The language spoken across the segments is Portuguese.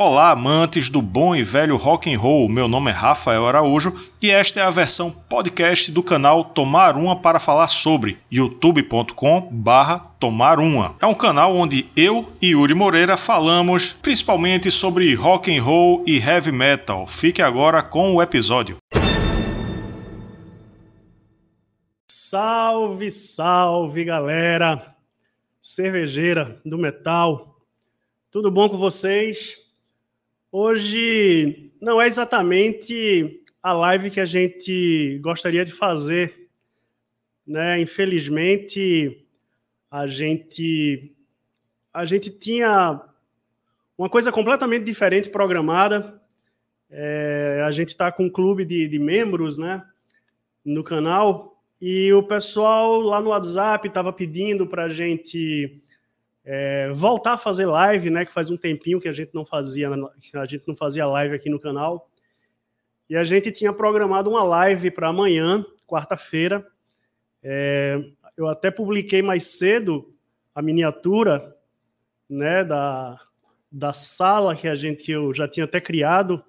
Olá, amantes do bom e velho rock and roll. Meu nome é Rafael Araújo e esta é a versão podcast do canal Tomar Uma para falar sobre youtube.com/barra Tomar Uma. É um canal onde eu e Yuri Moreira falamos principalmente sobre rock and roll e heavy metal. Fique agora com o episódio. Salve, salve, galera! Cervejeira do metal. Tudo bom com vocês? Hoje não é exatamente a live que a gente gostaria de fazer, né? Infelizmente, a gente a gente tinha uma coisa completamente diferente programada. É, a gente está com um clube de, de membros, né? No canal e o pessoal lá no WhatsApp estava pedindo para a gente é, voltar a fazer live, né? Que faz um tempinho que a gente não fazia, a gente não fazia live aqui no canal. E a gente tinha programado uma live para amanhã, quarta-feira. É, eu até publiquei mais cedo a miniatura, né? Da, da sala que a gente eu já tinha até criado.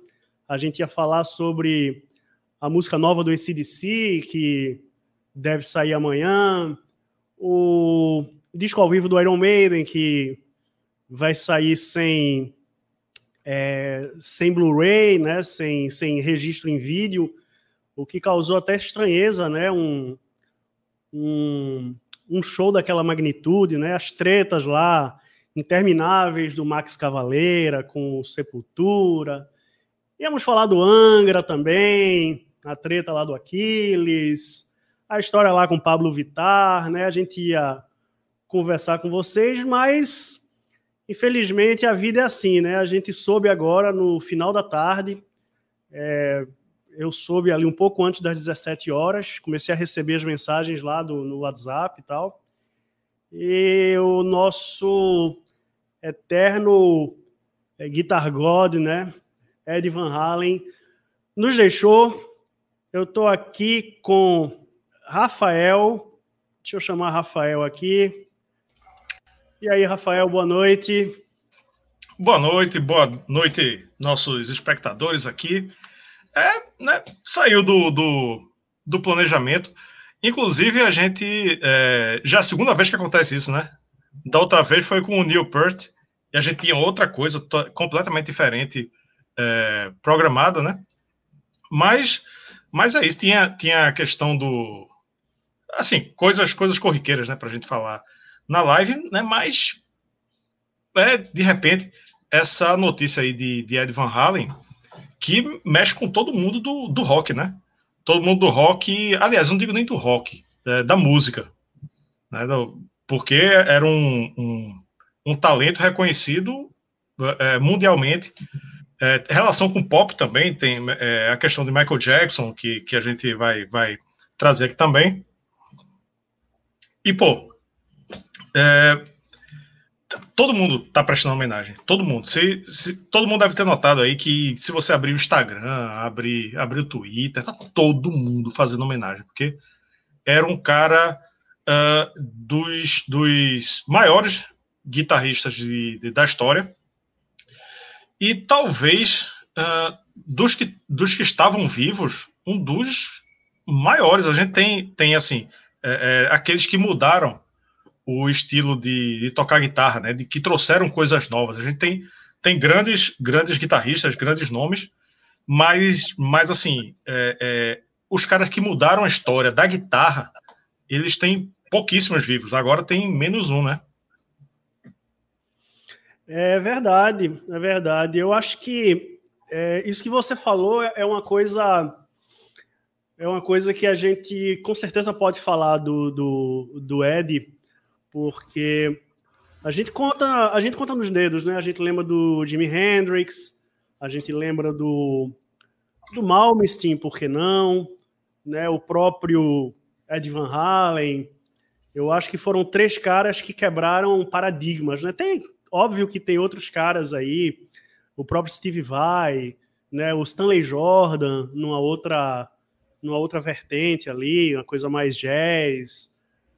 A gente ia falar sobre a música nova do ACDC, que deve sair amanhã. O disco ao vivo do Iron Maiden, que vai sair sem, é, sem Blu-ray, né, sem, sem registro em vídeo, o que causou até estranheza, né, um, um, um show daquela magnitude, né, as tretas lá intermináveis do Max Cavaleira com Sepultura. Íamos falar do Angra também, a treta lá do Aquiles, a história lá com Pablo Vitar, né? A gente ia conversar com vocês, mas infelizmente a vida é assim, né? A gente soube agora no final da tarde, é, eu soube ali um pouco antes das 17 horas, comecei a receber as mensagens lá do, no WhatsApp e tal, e o nosso eterno é, Guitar God, né? Ed Van Halen, nos deixou. Eu estou aqui com Rafael, deixa eu chamar Rafael aqui, e aí, Rafael, boa noite. Boa noite, boa noite, nossos espectadores aqui. É, né, saiu do, do, do planejamento. Inclusive, a gente. É, já é a segunda vez que acontece isso, né? Da outra vez foi com o Neil Peart, e a gente tinha outra coisa completamente diferente é, programada, né? Mas, mas é isso, tinha, tinha a questão do. Assim, coisas, coisas corriqueiras, né, pra gente falar na live, né? Mas é, de repente, essa notícia aí de, de Ed Van Halen que mexe com todo mundo do, do rock, né? Todo mundo do rock, aliás, não digo nem do rock, é, da música, né? Porque era um, um, um talento reconhecido é, mundialmente. É, relação com pop também, tem é, a questão de Michael Jackson, que, que a gente vai, vai trazer aqui também. E, pô, é, todo mundo está prestando homenagem. Todo mundo. Se, se, todo mundo deve ter notado aí que se você abrir o Instagram, abrir, abrir o Twitter, tá todo mundo fazendo homenagem, porque era um cara uh, dos, dos maiores guitarristas de, de, da história e talvez uh, dos, que, dos que estavam vivos, um dos maiores. A gente tem, tem assim, é, é, aqueles que mudaram o estilo de, de, tocar guitarra, né? De que trouxeram coisas novas. A gente tem, tem grandes, grandes guitarristas, grandes nomes, mas, mas assim, é, é, os caras que mudaram a história da guitarra, eles têm pouquíssimos vivos. Agora tem menos um, né? É verdade, é verdade. Eu acho que é, isso que você falou é uma coisa é uma coisa que a gente com certeza pode falar do, do, do Ed porque a gente conta, a gente conta nos dedos, né? A gente lembra do Jimi Hendrix, a gente lembra do do Malmsteen, por que não? Né? O próprio Ed Van Halen. Eu acho que foram três caras que quebraram paradigmas, né? Tem óbvio que tem outros caras aí, o próprio Steve Vai, né? O Stanley Jordan, numa outra numa outra vertente ali, uma coisa mais jazz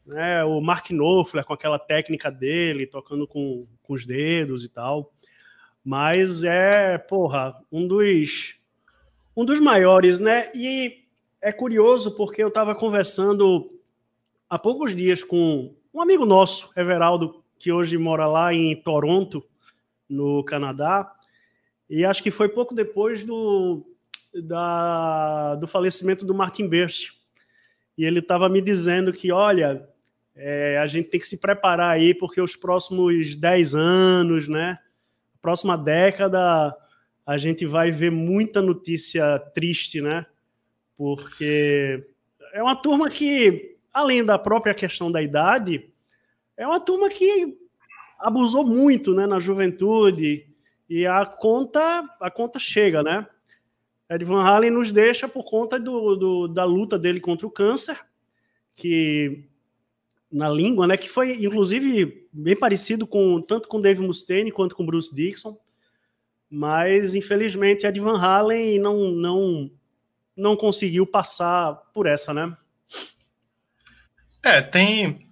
né? O Mark Knopfler com aquela técnica dele, tocando com, com os dedos e tal. Mas é, porra, um dos um dos maiores, né? E é curioso porque eu estava conversando há poucos dias com um amigo nosso, Everaldo, que hoje mora lá em Toronto, no Canadá, e acho que foi pouco depois do, da, do falecimento do Martin Birch. E ele estava me dizendo que, olha, é, a gente tem que se preparar aí, porque os próximos 10 anos, né? Próxima década, a gente vai ver muita notícia triste, né? Porque é uma turma que, além da própria questão da idade, é uma turma que abusou muito, né, na juventude e a conta a conta chega, né? Ed Van Halen nos deixa por conta do, do, da luta dele contra o câncer, que na língua, né, que foi inclusive bem parecido com tanto com Dave Mustaine quanto com Bruce Dixon, mas infelizmente Ed Van Halen não não não conseguiu passar por essa, né? É, tem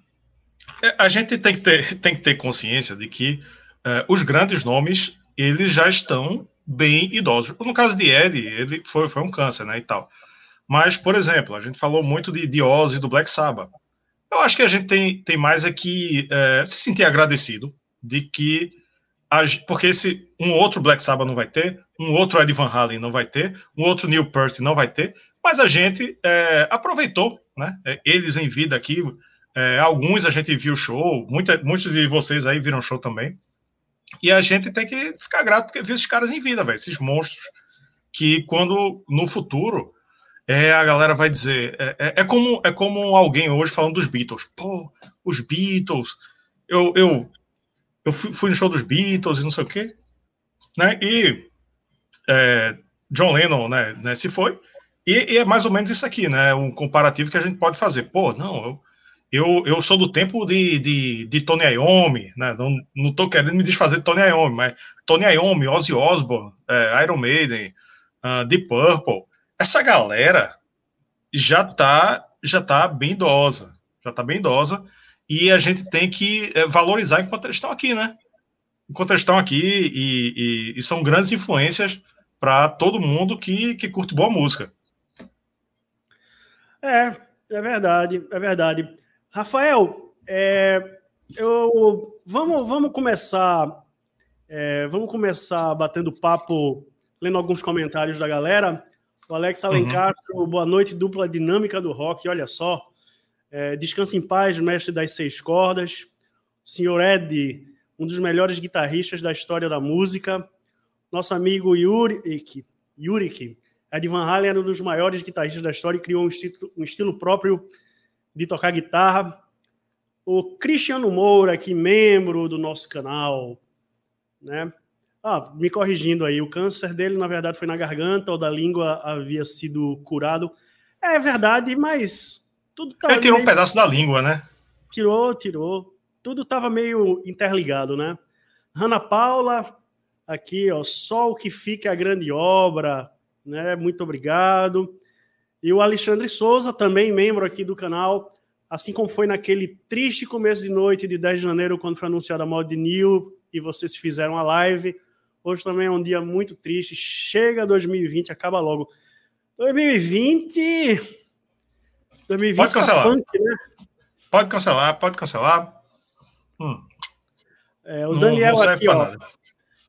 é, a gente tem que ter, tem que ter consciência de que uh, os grandes nomes eles já estão bem idosos. No caso de Ed, ele foi, foi um câncer, né, e tal. Mas, por exemplo, a gente falou muito de, de Ozzy do Black Sabbath. Eu acho que a gente tem, tem mais aqui é, se sentir agradecido de que porque esse um outro Black Sabbath não vai ter, um outro Ed Van Halen não vai ter, um outro Neil Peart não vai ter, mas a gente é, aproveitou, né? É, eles em vida aqui, é, alguns a gente viu show, muita, muitos de vocês aí viram show também. E a gente tem que ficar grato porque viu esses caras em vida, velho, esses monstros que quando no futuro é, a galera vai dizer é, é, é, como é como alguém hoje falando dos Beatles, pô, os Beatles, eu eu, eu fui, fui no show dos Beatles e não sei o quê, né? E é, John Lennon, né, né se foi e, e, é mais ou menos isso aqui, né? Um comparativo que a gente pode fazer. Pô, não, eu eu, eu sou do tempo de, de, de Tony Iommi, né? Não, não tô querendo me desfazer de Tony Iommi, mas Tony Iommi, Ozzy Osbourne, é, Iron Maiden, uh, Deep Purple, essa galera já tá, já tá bem idosa, já tá bem idosa, e a gente tem que é, valorizar enquanto eles estão aqui, né? Enquanto eles estão aqui e, e, e são grandes influências para todo mundo que, que curte boa música. É, é verdade, é verdade. Rafael, é, eu, vamos, vamos começar é, vamos começar batendo papo, lendo alguns comentários da galera. O Alex Alencastro, uhum. boa noite, dupla dinâmica do rock, olha só. É, descansa em paz, mestre das seis cordas. O senhor Ed, um dos melhores guitarristas da história da música. Nosso amigo Yurik, Yurik Ed Van Halen era um dos maiores guitarristas da história e criou um estilo, um estilo próprio de tocar guitarra. O Cristiano Moura, aqui, membro do nosso canal, né? Ah, me corrigindo aí, o câncer dele, na verdade, foi na garganta ou da língua havia sido curado. É verdade, mas tudo tá. Ele tirou meio... um pedaço da língua, né? Tirou, tirou. Tudo estava meio interligado, né? Ana Paula, aqui, ó, só o que fica é a grande obra, né? Muito obrigado. E o Alexandre Souza, também membro aqui do canal, assim como foi naquele triste começo de noite de 10 de janeiro, quando foi anunciada a mod New e vocês fizeram a live. Hoje também é um dia muito triste. Chega 2020, acaba logo. 2020. 2020 pode tá cancelar. Tá punk, né? Pode cancelar, pode cancelar. Hum. É, o Daniel não, não aqui, ó. Nada.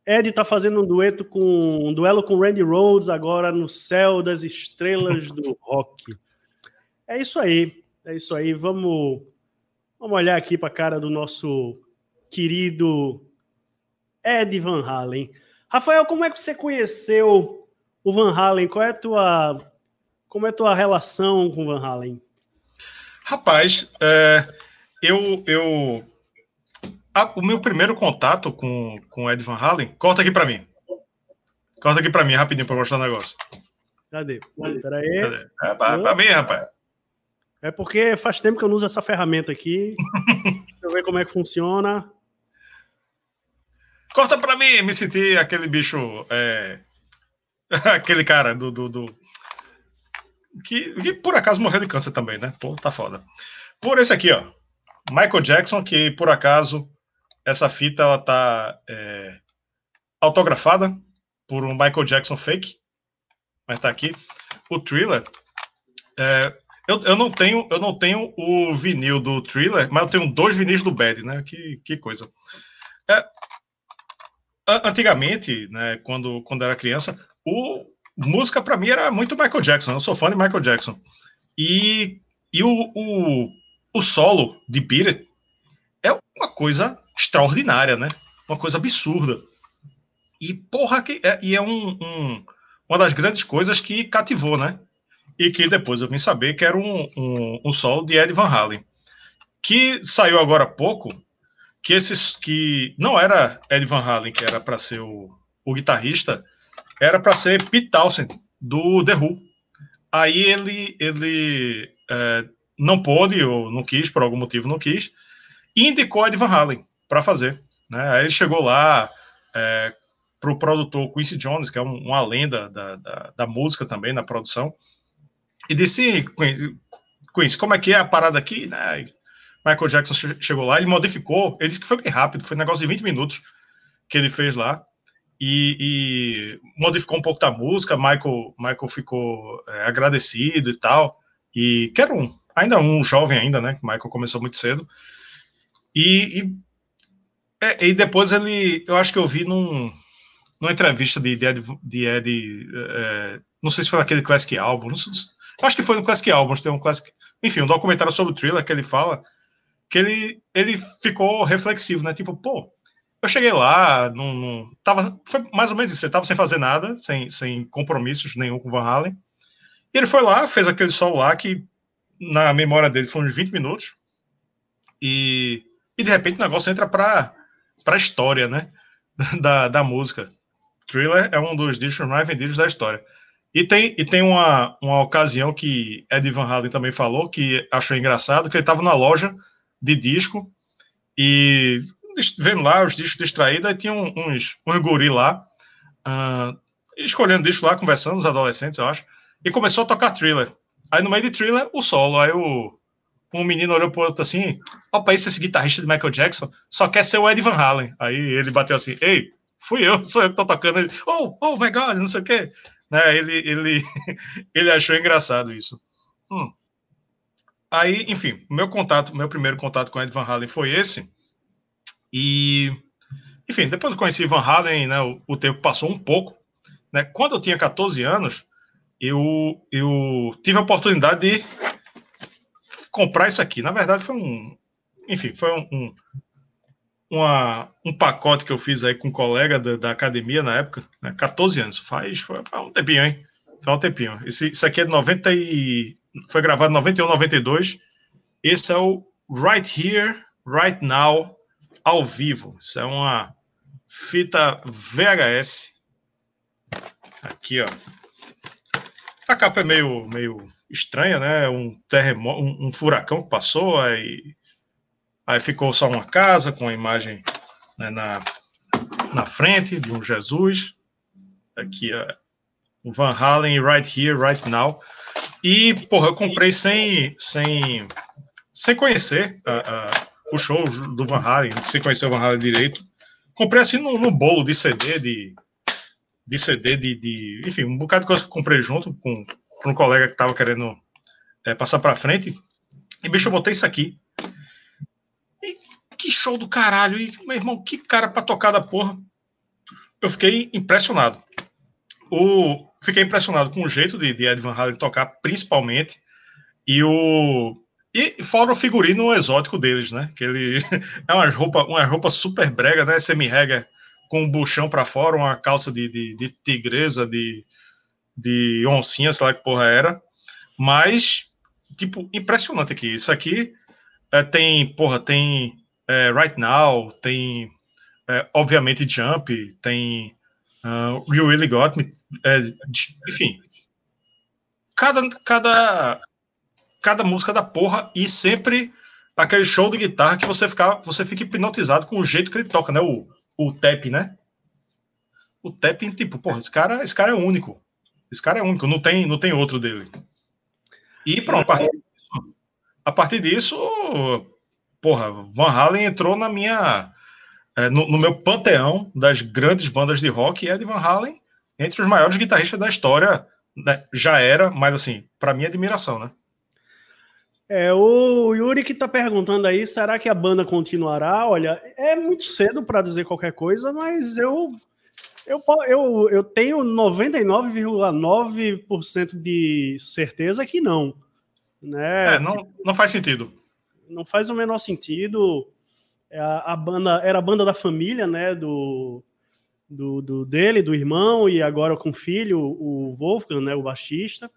Ed está fazendo um dueto com um duelo com Randy Rhodes agora no céu das estrelas do rock. É isso aí, é isso aí. Vamos, vamos olhar aqui para a cara do nosso querido Ed Van Halen. Rafael, como é que você conheceu o Van Halen? Qual é a tua, como é a tua relação com o Van Halen? Rapaz, é, eu, eu a, o meu primeiro contato com, com Ed Van Halen, corta aqui para mim. Corta aqui para mim, rapidinho, para mostrar o um negócio. Cadê? Peraí. Cadê? É para mim, rapaz. É porque faz tempo que eu não uso essa ferramenta aqui. Deixa eu ver como é que funciona. Corta para mim, me senti aquele bicho. É... aquele cara do. do, do... Que, que, por acaso morreu de câncer também, né? Pô, tá foda. Por esse aqui, ó. Michael Jackson, que por acaso essa fita ela tá é, autografada por um Michael Jackson fake, mas tá aqui. O Thriller, é, eu, eu, não tenho, eu não tenho o vinil do Thriller, mas eu tenho dois vinis do Bad, né? Que, que coisa. É, antigamente, né, quando, quando era criança, o música para mim era muito Michael Jackson. Eu sou fã de Michael Jackson. E, e o, o, o solo de Beat é uma coisa extraordinária, né? Uma coisa absurda. E, porra, que, é, e é um, um, uma das grandes coisas que cativou, né? E que depois eu vim saber que era um, um, um solo de Ed Van Halen. Que saiu agora há pouco, que esses que não era Ed Van Halen, que era para ser o, o guitarrista, era para ser Pete Townsend, do The Who. Aí ele, ele é, não pôde, ou não quis, por algum motivo não quis, e indicou Ed Van Halen para fazer. Né? Aí ele chegou lá é, para o produtor Quincy Jones, que é um, uma lenda da, da, da, música também na produção, e disse: Quincy, como é que é a parada aqui? Né? Michael Jackson chegou lá, ele modificou, ele disse que foi bem rápido, foi um negócio de 20 minutos que ele fez lá. E, e, modificou um pouco da música. Michael, Michael ficou é, agradecido e tal. E que era um, ainda um jovem ainda, né? Michael começou muito cedo. E, e, é, e, depois ele, eu acho que eu vi num, numa entrevista de, de Ed, de Ed é, não sei se foi naquele Classic Album, sei, acho que foi no Classic Album, tem um Classic, enfim, um documentário sobre o Thriller que ele fala que ele, ele ficou reflexivo, né? Tipo, pô, eu cheguei lá, não, não tava, foi mais ou menos isso, ele tava sem fazer nada, sem, sem compromissos nenhum com o Van Halen. E ele foi lá, fez aquele solo lá que na memória dele foi uns 20 minutos. E, e de repente o negócio entra para a história, né? Da, da música. Thriller é um dos discos mais vendidos da história. E tem, e tem uma, uma ocasião que Ed Van Halen também falou, que achou engraçado, que ele estava na loja de disco e vendo lá os discos distraídos, aí tinha uns, uns guri lá, uh, escolhendo disco lá, conversando, os adolescentes, eu acho, e começou a tocar thriller. Aí no meio de thriller, o solo. Aí o, um menino olhou pro outro assim, opa, esse, esse guitarrista de Michael Jackson só quer ser o Ed Van Halen. Aí ele bateu assim, ei, fui eu, sou eu que tô tocando. Ele, oh, oh my God, não sei o quê. Né, ele, ele, ele achou engraçado isso. Hum. Aí, enfim, meu contato, meu primeiro contato com Ed Van Halen foi esse. E, enfim, depois eu conheci Van Halen, né, o, o, tempo passou um pouco. Né, quando eu tinha 14 anos, eu, eu tive a oportunidade de comprar isso aqui. Na verdade, foi um. Enfim, foi um, um, uma, um pacote que eu fiz aí com um colega da, da academia na época, né, 14 anos. Faz, faz um tempinho, hein? Faz um tempinho. Esse, isso aqui é de 90 e. Foi gravado em 91, 92. Esse é o Right Here, Right Now, ao vivo. Isso é uma fita VHS. Aqui, ó. A capa é meio, meio estranha, né? Um terremoto, um, um furacão que passou, aí, aí ficou só uma casa com a imagem né, na, na frente de um Jesus. Aqui, ó. O Van Halen, Right Here, Right Now. E, porra, eu comprei sem, sem, sem conhecer o show do Van Halen, sem conhecer o Van Halen direito. Comprei assim no, no bolo de CD, de, de CD, de, de, enfim, um bocado de coisa que eu comprei junto com, com um colega que tava querendo é, passar para frente. E, bicho, eu botei isso aqui. E que show do caralho. E, meu irmão, que cara pra tocar da porra. Eu fiquei impressionado. O, fiquei impressionado com o jeito de, de Ed Van Halen tocar, principalmente. E o, e fora o figurino exótico deles, né? Que ele é uma roupa, uma roupa super brega, né? Semi-rega com um buchão para fora, uma calça de, de, de, tigresa, de, de oncinha, sei lá que porra era. Mas, tipo, impressionante aqui. Isso aqui é, tem, porra, tem é, Right Now, tem, é, obviamente, Jump, tem uh, You Really Got Me, é, enfim. Cada, cada cada música da porra e sempre aquele show de guitarra que você fica, você fica hipnotizado com o jeito que ele toca, né? O, o tap, né? O tap, tipo, porra, esse cara, esse cara é único. Esse cara é único, não tem, não tem outro dele. E pronto, a partir disso, a partir disso porra, Van Halen entrou na minha é, no, no, meu panteão das grandes bandas de rock, Ed Van Halen, entre os maiores guitarristas da história, né, já era, mas assim, para mim, admiração, né? É, o Yuri que está perguntando aí, será que a banda continuará? Olha, é muito cedo para dizer qualquer coisa, mas eu eu, eu, eu tenho 99,9% de certeza que não. Né? É, não, não faz sentido. Não faz o menor sentido. É, a, a banda era a banda da família, né? Do, do, do, dele, do irmão, e agora com o filho, o Wolfgang, né? O baixista.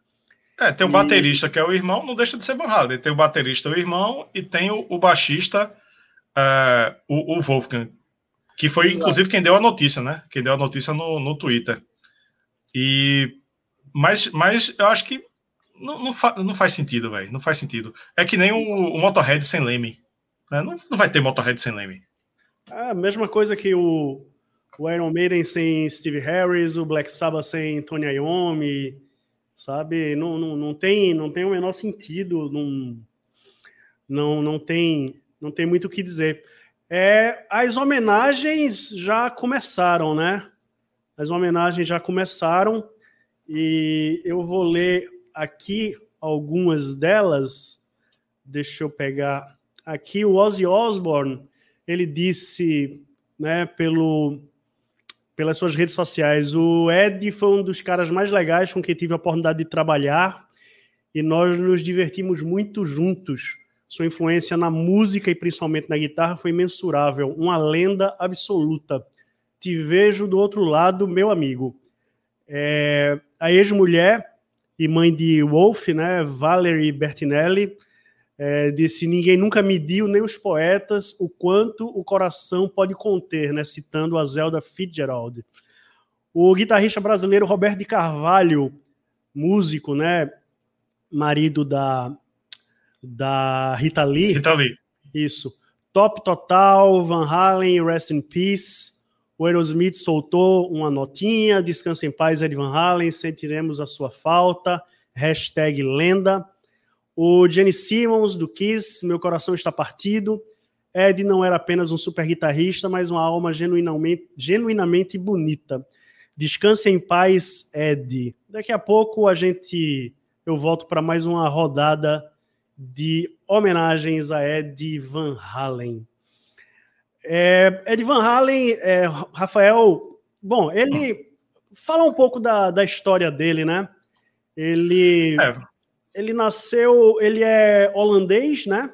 É, tem o baterista que é o irmão, não deixa de ser Van Halen. Tem o baterista, o irmão, e tem o, o baixista, uh, o, o, Wolfgang, que foi Exato. inclusive quem deu a notícia, né? Quem deu a notícia no, no Twitter. E mas, mas eu acho que não, não, fa, não faz sentido, velho. Não faz sentido. É que nem o, o Motorhead sem Leme. Né? Não, não vai ter Motorhead sem Leme. É a mesma coisa que o, o Iron Maiden sem Steve Harris, o Black Sabbath sem Tony Iommi, sabe? Não, não, não, tem, não tem o menor sentido, não, não, não, tem, não tem muito o que dizer. É, as homenagens já começaram, né? As homenagens já começaram e eu vou ler aqui algumas delas. Deixa eu pegar aqui o Ozzy Osbourne. Ele disse, né, pelo pelas suas redes sociais. O Ed foi um dos caras mais legais com quem tive a oportunidade de trabalhar e nós nos divertimos muito juntos. Sua influência na música e principalmente na guitarra foi imensurável, uma lenda absoluta. Te vejo do outro lado, meu amigo. É, a ex-mulher e mãe de Wolf, né, Valerie Bertinelli, é, disse: Ninguém nunca mediu, nem os poetas, o quanto o coração pode conter, né? citando a Zelda Fitzgerald. O guitarrista brasileiro Roberto de Carvalho, músico, né? marido da, da Rita Lee. Rita Lee. Isso. Top Total, Van Halen, Rest in Peace. O Aerosmith soltou uma notinha, descansa em paz, Ed Van Halen, sentiremos a sua falta. Hashtag lenda. O Jenny Simmons, do Kiss, Meu Coração Está Partido. Ed não era apenas um super guitarrista, mas uma alma genuinamente, genuinamente bonita. Descanse em paz, Ed. Daqui a pouco a gente eu volto para mais uma rodada de homenagens a Ed Van Halen. É, Ed Van Halen, é, Rafael, bom, ele fala um pouco da, da história dele, né? Ele é ele nasceu, ele é holandês, né?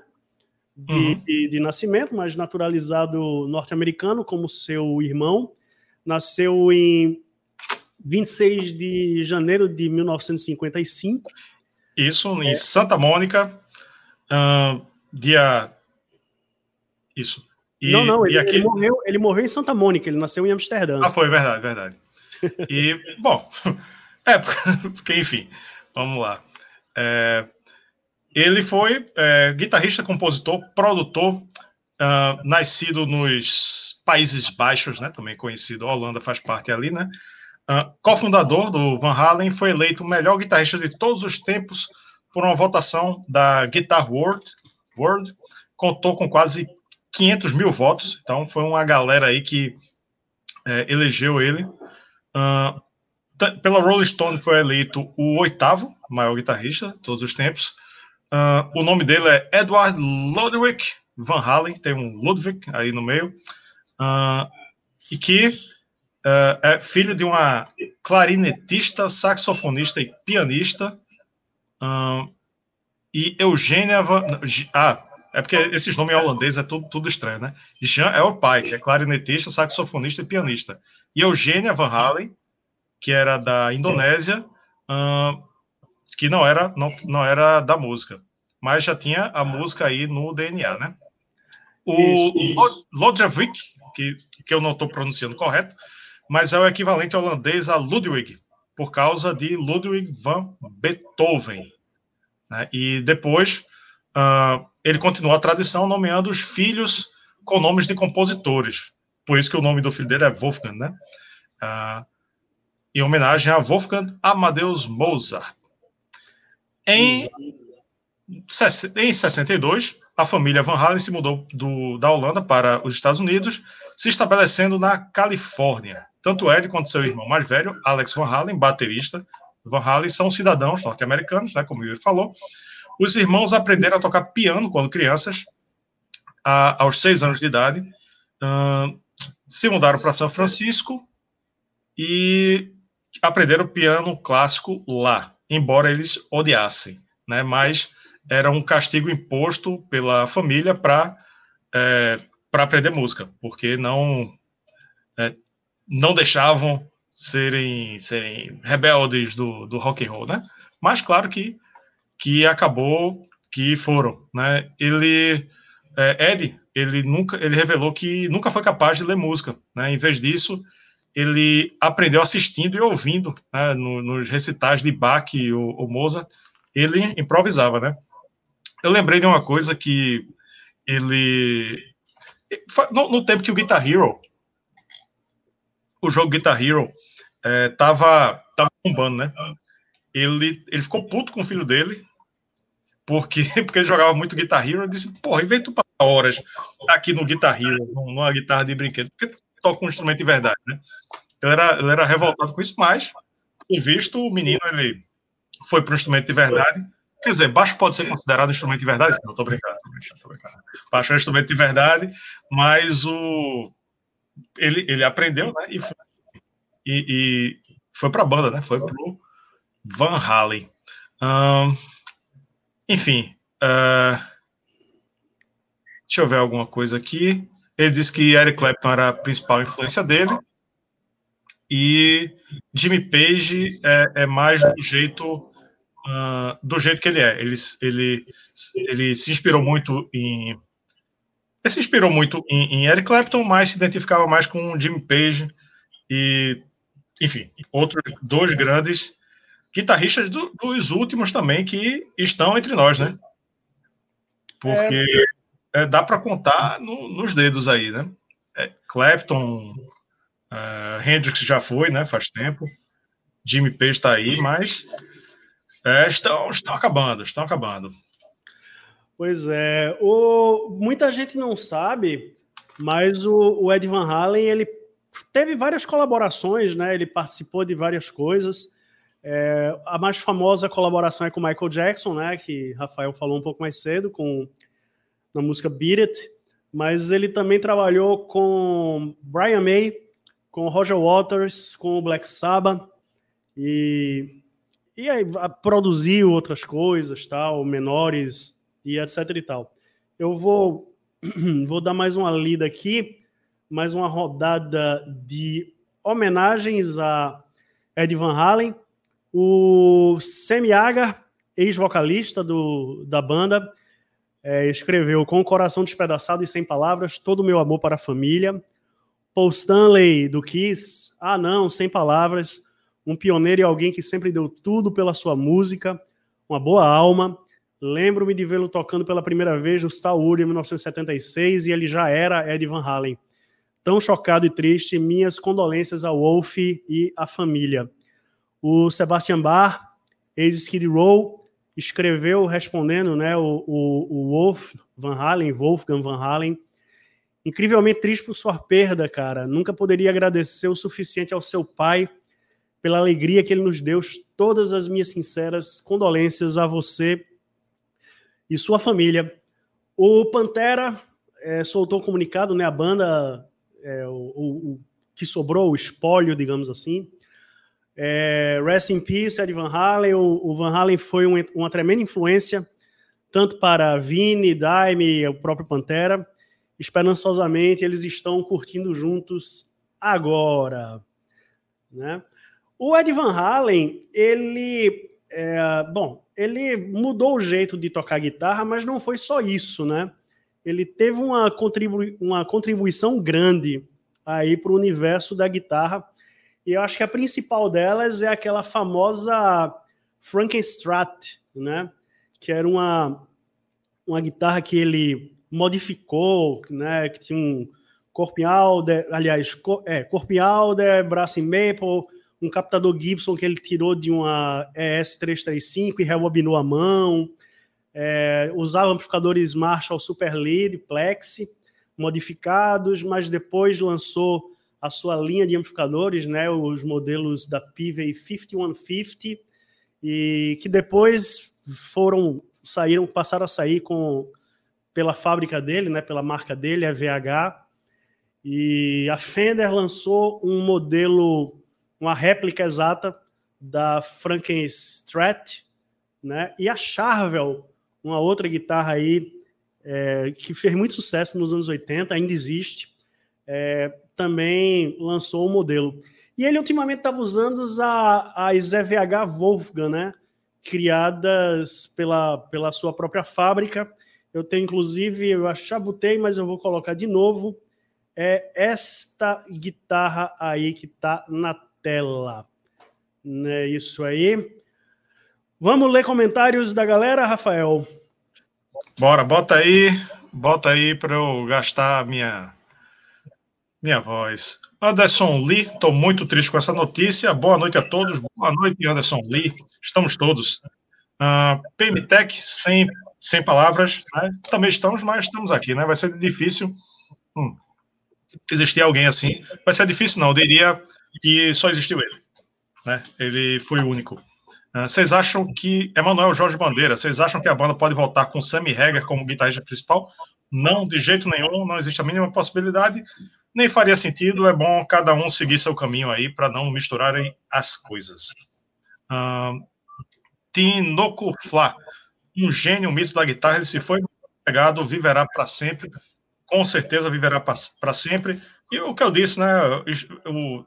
De, uhum. de, de nascimento, mas naturalizado norte-americano, como seu irmão. Nasceu em 26 de janeiro de 1955. Isso, em é. Santa Mônica, uh, dia. Isso. E, não, não, ele, aqui... ele, morreu, ele morreu em Santa Mônica, ele nasceu em Amsterdã. Ah, foi, verdade, verdade. E, bom, é, porque, enfim, vamos lá. É, ele foi é, guitarrista, compositor, produtor, uh, nascido nos Países Baixos, né, também conhecido, a Holanda faz parte ali, né? Uh, cofundador do Van Halen, foi eleito o melhor guitarrista de todos os tempos por uma votação da Guitar World, World contou com quase 500 mil votos, então foi uma galera aí que é, elegeu ele. Uh, pela Rolling Stone foi eleito o oitavo maior guitarrista de todos os tempos. Uh, o nome dele é Edward Ludwig Van Halen, tem um Ludwig aí no meio, uh, e que uh, é filho de uma clarinetista, saxofonista e pianista. e Eugênia Van... Ah, é porque esses nomes holandeses é tudo, tudo estranho, né? Jean é o pai, que é clarinetista, saxofonista e pianista. E Eugênia Van Halen, que era da Indonésia, que não era, não, não era da música, mas já tinha a música aí no DNA, né? O Lodjavik, que, que eu não estou pronunciando correto, mas é o equivalente holandês a Ludwig, por causa de Ludwig van Beethoven. Né? E depois uh, ele continuou a tradição nomeando os filhos com nomes de compositores. Por isso que o nome do filho dele é Wolfgang, né? Uh, em homenagem a Wolfgang Amadeus Mozart. Em, em 62, a família Van Halen se mudou do, da Holanda para os Estados Unidos, se estabelecendo na Califórnia. Tanto Ed quanto seu irmão mais velho, Alex Van Halen, baterista, Van Halen são cidadãos norte-americanos, né, como ele falou. Os irmãos aprenderam a tocar piano quando crianças, a, aos seis anos de idade. Uh, se mudaram para São Francisco e aprenderam piano clássico lá, embora eles odiassem, né? Mas era um castigo imposto pela família para é, para aprender música, porque não é, não deixavam serem serem rebeldes do, do rock and roll, né? Mas claro que que acabou que foram, né? Ele é, Ed, ele nunca ele revelou que nunca foi capaz de ler música, né? Em vez disso, ele aprendeu assistindo e ouvindo, né? No, nos recitais de Bach ou, ou Mozart, ele improvisava, né? Eu lembrei de uma coisa que ele. No, no tempo que o Guitar Hero, o jogo Guitar Hero, é, tava, tava bombando, né? Ele, ele ficou puto com o filho dele, porque, porque ele jogava muito Guitar Hero. Ele disse: Porra, em vez de tu passar horas aqui no Guitar Hero, numa guitarra de brinquedo, porque toca um instrumento de verdade, né? Ele era, ele era revoltado com isso, mas, por visto, o menino ele foi para um instrumento de verdade Quer dizer, baixo pode ser considerado instrumento de verdade? Não, estou brincando. Baixo é um instrumento de verdade, mas o ele, ele aprendeu, né? E foi, e, e foi para a banda, né? Foi para o Van Halen. Um, enfim, uh, deixa eu ver alguma coisa aqui. Ele disse que Eric Clapton era a principal influência dele. E Jimmy Page é, é mais do jeito uh, do jeito que ele é. Ele, ele, ele se inspirou muito em. Ele se inspirou muito em, em Eric Clapton, mas se identificava mais com Jimmy Page e, enfim, outros dois grandes guitarristas do, dos últimos também que estão entre nós, né? Porque é. É, dá para contar no, nos dedos aí, né? É, Clapton, uh, Hendrix já foi, né? Faz tempo. Jimmy Page está aí, mas é, estão, estão acabando, estão acabando. Pois é. O, muita gente não sabe, mas o, o Ed Van Halen ele teve várias colaborações, né? Ele participou de várias coisas. É, a mais famosa colaboração é com Michael Jackson, né? Que Rafael falou um pouco mais cedo com na música Beat It. Mas ele também trabalhou com Brian May, com Roger Waters, com o Black Sabbath e e aí produziu outras coisas, tal, menores e etc e tal. Eu vou vou dar mais uma lida aqui, mais uma rodada de homenagens a Ed Van Halen, o Sammy Hagar, ex-vocalista da banda, é, escreveu com o coração despedaçado e sem palavras, todo o meu amor para a família. Paul Stanley do Kiss, ah não, sem palavras um pioneiro e alguém que sempre deu tudo pela sua música, uma boa alma. Lembro-me de vê-lo tocando pela primeira vez no Wars em 1976 e ele já era Ed Van Halen. Tão chocado e triste, minhas condolências ao Wolf e à família. O Sebastian Bach, ex-Skid Row, escreveu respondendo né, o, o, o Wolf Van Halen, Wolfgang Van Halen, incrivelmente triste por sua perda, cara. Nunca poderia agradecer o suficiente ao seu pai pela alegria que ele nos deu. Todas as minhas sinceras condolências a você e sua família. O Pantera é, soltou um comunicado, né? A banda, é, o, o, o, que sobrou, o espólio, digamos assim. É, Rest in Peace, Ed Van Halen. O, o Van Halen foi um, uma tremenda influência, tanto para Vini, Daime e o próprio Pantera. Esperançosamente, eles estão curtindo juntos agora. Né? O Ed Van Halen, ele, é, bom, ele mudou o jeito de tocar guitarra, mas não foi só isso, né? Ele teve uma, uma contribuição grande aí para o universo da guitarra, e eu acho que a principal delas é aquela famosa Frankenstrat, né? Que era uma, uma guitarra que ele modificou, né? Que tinha um corpial, de, aliás, cor, é, corpial, de braço em maple, um captador Gibson que ele tirou de uma ES335 e rebobinou a mão. é, usava amplificadores Marshall Super Lead, Plexi, modificados, mas depois lançou a sua linha de amplificadores, né, os modelos da Pivey 5150, e que depois foram saíram, passaram a sair com pela fábrica dele, né, pela marca dele, a VH. E a Fender lançou um modelo, uma réplica exata da Frankenstrat, né? E a Charvel, uma outra guitarra aí é, que fez muito sucesso nos anos 80, ainda existe, é, também lançou o um modelo. E ele ultimamente estava usando as, EVH Wolfgang, né? criadas pela, pela sua própria fábrica. Eu tenho, inclusive, eu achabutei, mas eu vou colocar de novo. É esta guitarra aí que está na tela. É isso aí. Vamos ler comentários da galera, Rafael? Bora, bota aí, bota aí para eu gastar minha minha voz. Anderson Lee, estou muito triste com essa notícia. Boa noite a todos. Boa noite, Anderson Lee. Estamos todos. Uh, ah, PMTech, sem, sem palavras. Né? Também estamos, mas estamos aqui. Né? Vai ser difícil hum, existir alguém assim. Vai ser difícil, não. Eu diria que só existiu ele. Né? Ele foi o único. Uh, vocês acham que. Emanuel Jorge Bandeira, vocês acham que a banda pode voltar com Sammy Hagar como guitarrista principal? Não, de jeito nenhum. Não existe a mínima possibilidade nem faria sentido. É bom cada um seguir seu caminho aí para não misturarem as coisas. Tinoco Fla, um gênio, um mito da guitarra, ele se foi pegado, viverá para sempre, com certeza viverá para sempre. E o que eu disse, né?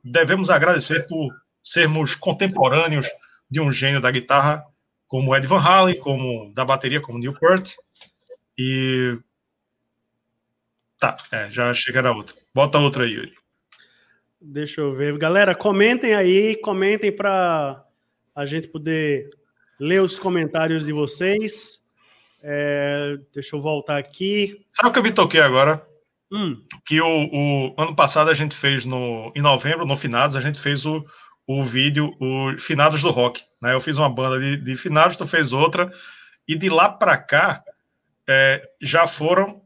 devemos agradecer por sermos contemporâneos de um gênio da guitarra como Ed Van Halen, como da bateria como Newport. E Tá, é, já chegará outra. Bota outra aí, Yuri. Deixa eu ver. Galera, comentem aí, comentem para a gente poder ler os comentários de vocês. É, deixa eu voltar aqui. Sabe o que eu me toquei agora? Hum. Que o, o, ano passado a gente fez no em novembro, no Finados, a gente fez o, o vídeo, o Finados do Rock. Né? Eu fiz uma banda de, de Finados, tu fez outra, e de lá para cá é, já foram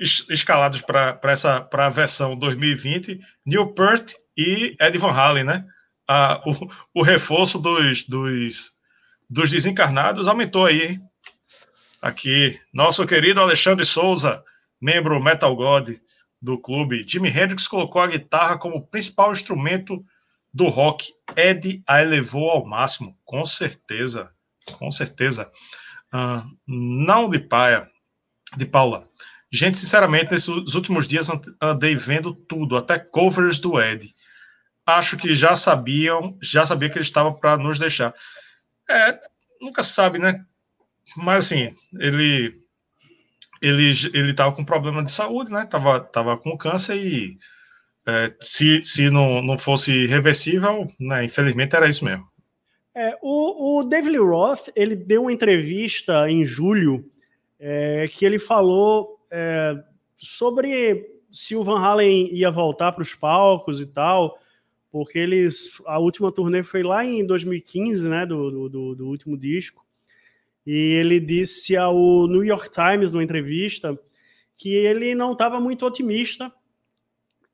escalados para essa pra versão 2020, Neil Peart e Ed Van Halen, né? Ah, o, o reforço dos, dos, dos desencarnados aumentou aí, hein? Aqui, nosso querido Alexandre Souza, membro Metal God do clube, Jimi Hendrix colocou a guitarra como principal instrumento do rock. Ed a elevou ao máximo, com certeza, com certeza. Ah, não de paia, de Paula. Gente, sinceramente, nesses últimos dias andei vendo tudo, até covers do Ed. Acho que já sabiam, já sabia que ele estava para nos deixar. É, nunca sabe, né? Mas assim, ele ele ele estava com problema de saúde, né? Tava tava com câncer e é, se, se não, não fosse reversível, né? Infelizmente era isso mesmo. É, o, o David Roth ele deu uma entrevista em julho é, que ele falou é, sobre se o Van Halen ia voltar para os palcos e tal, porque eles a última turnê foi lá em 2015, né, do, do, do último disco, e ele disse ao New York Times numa entrevista que ele não estava muito otimista,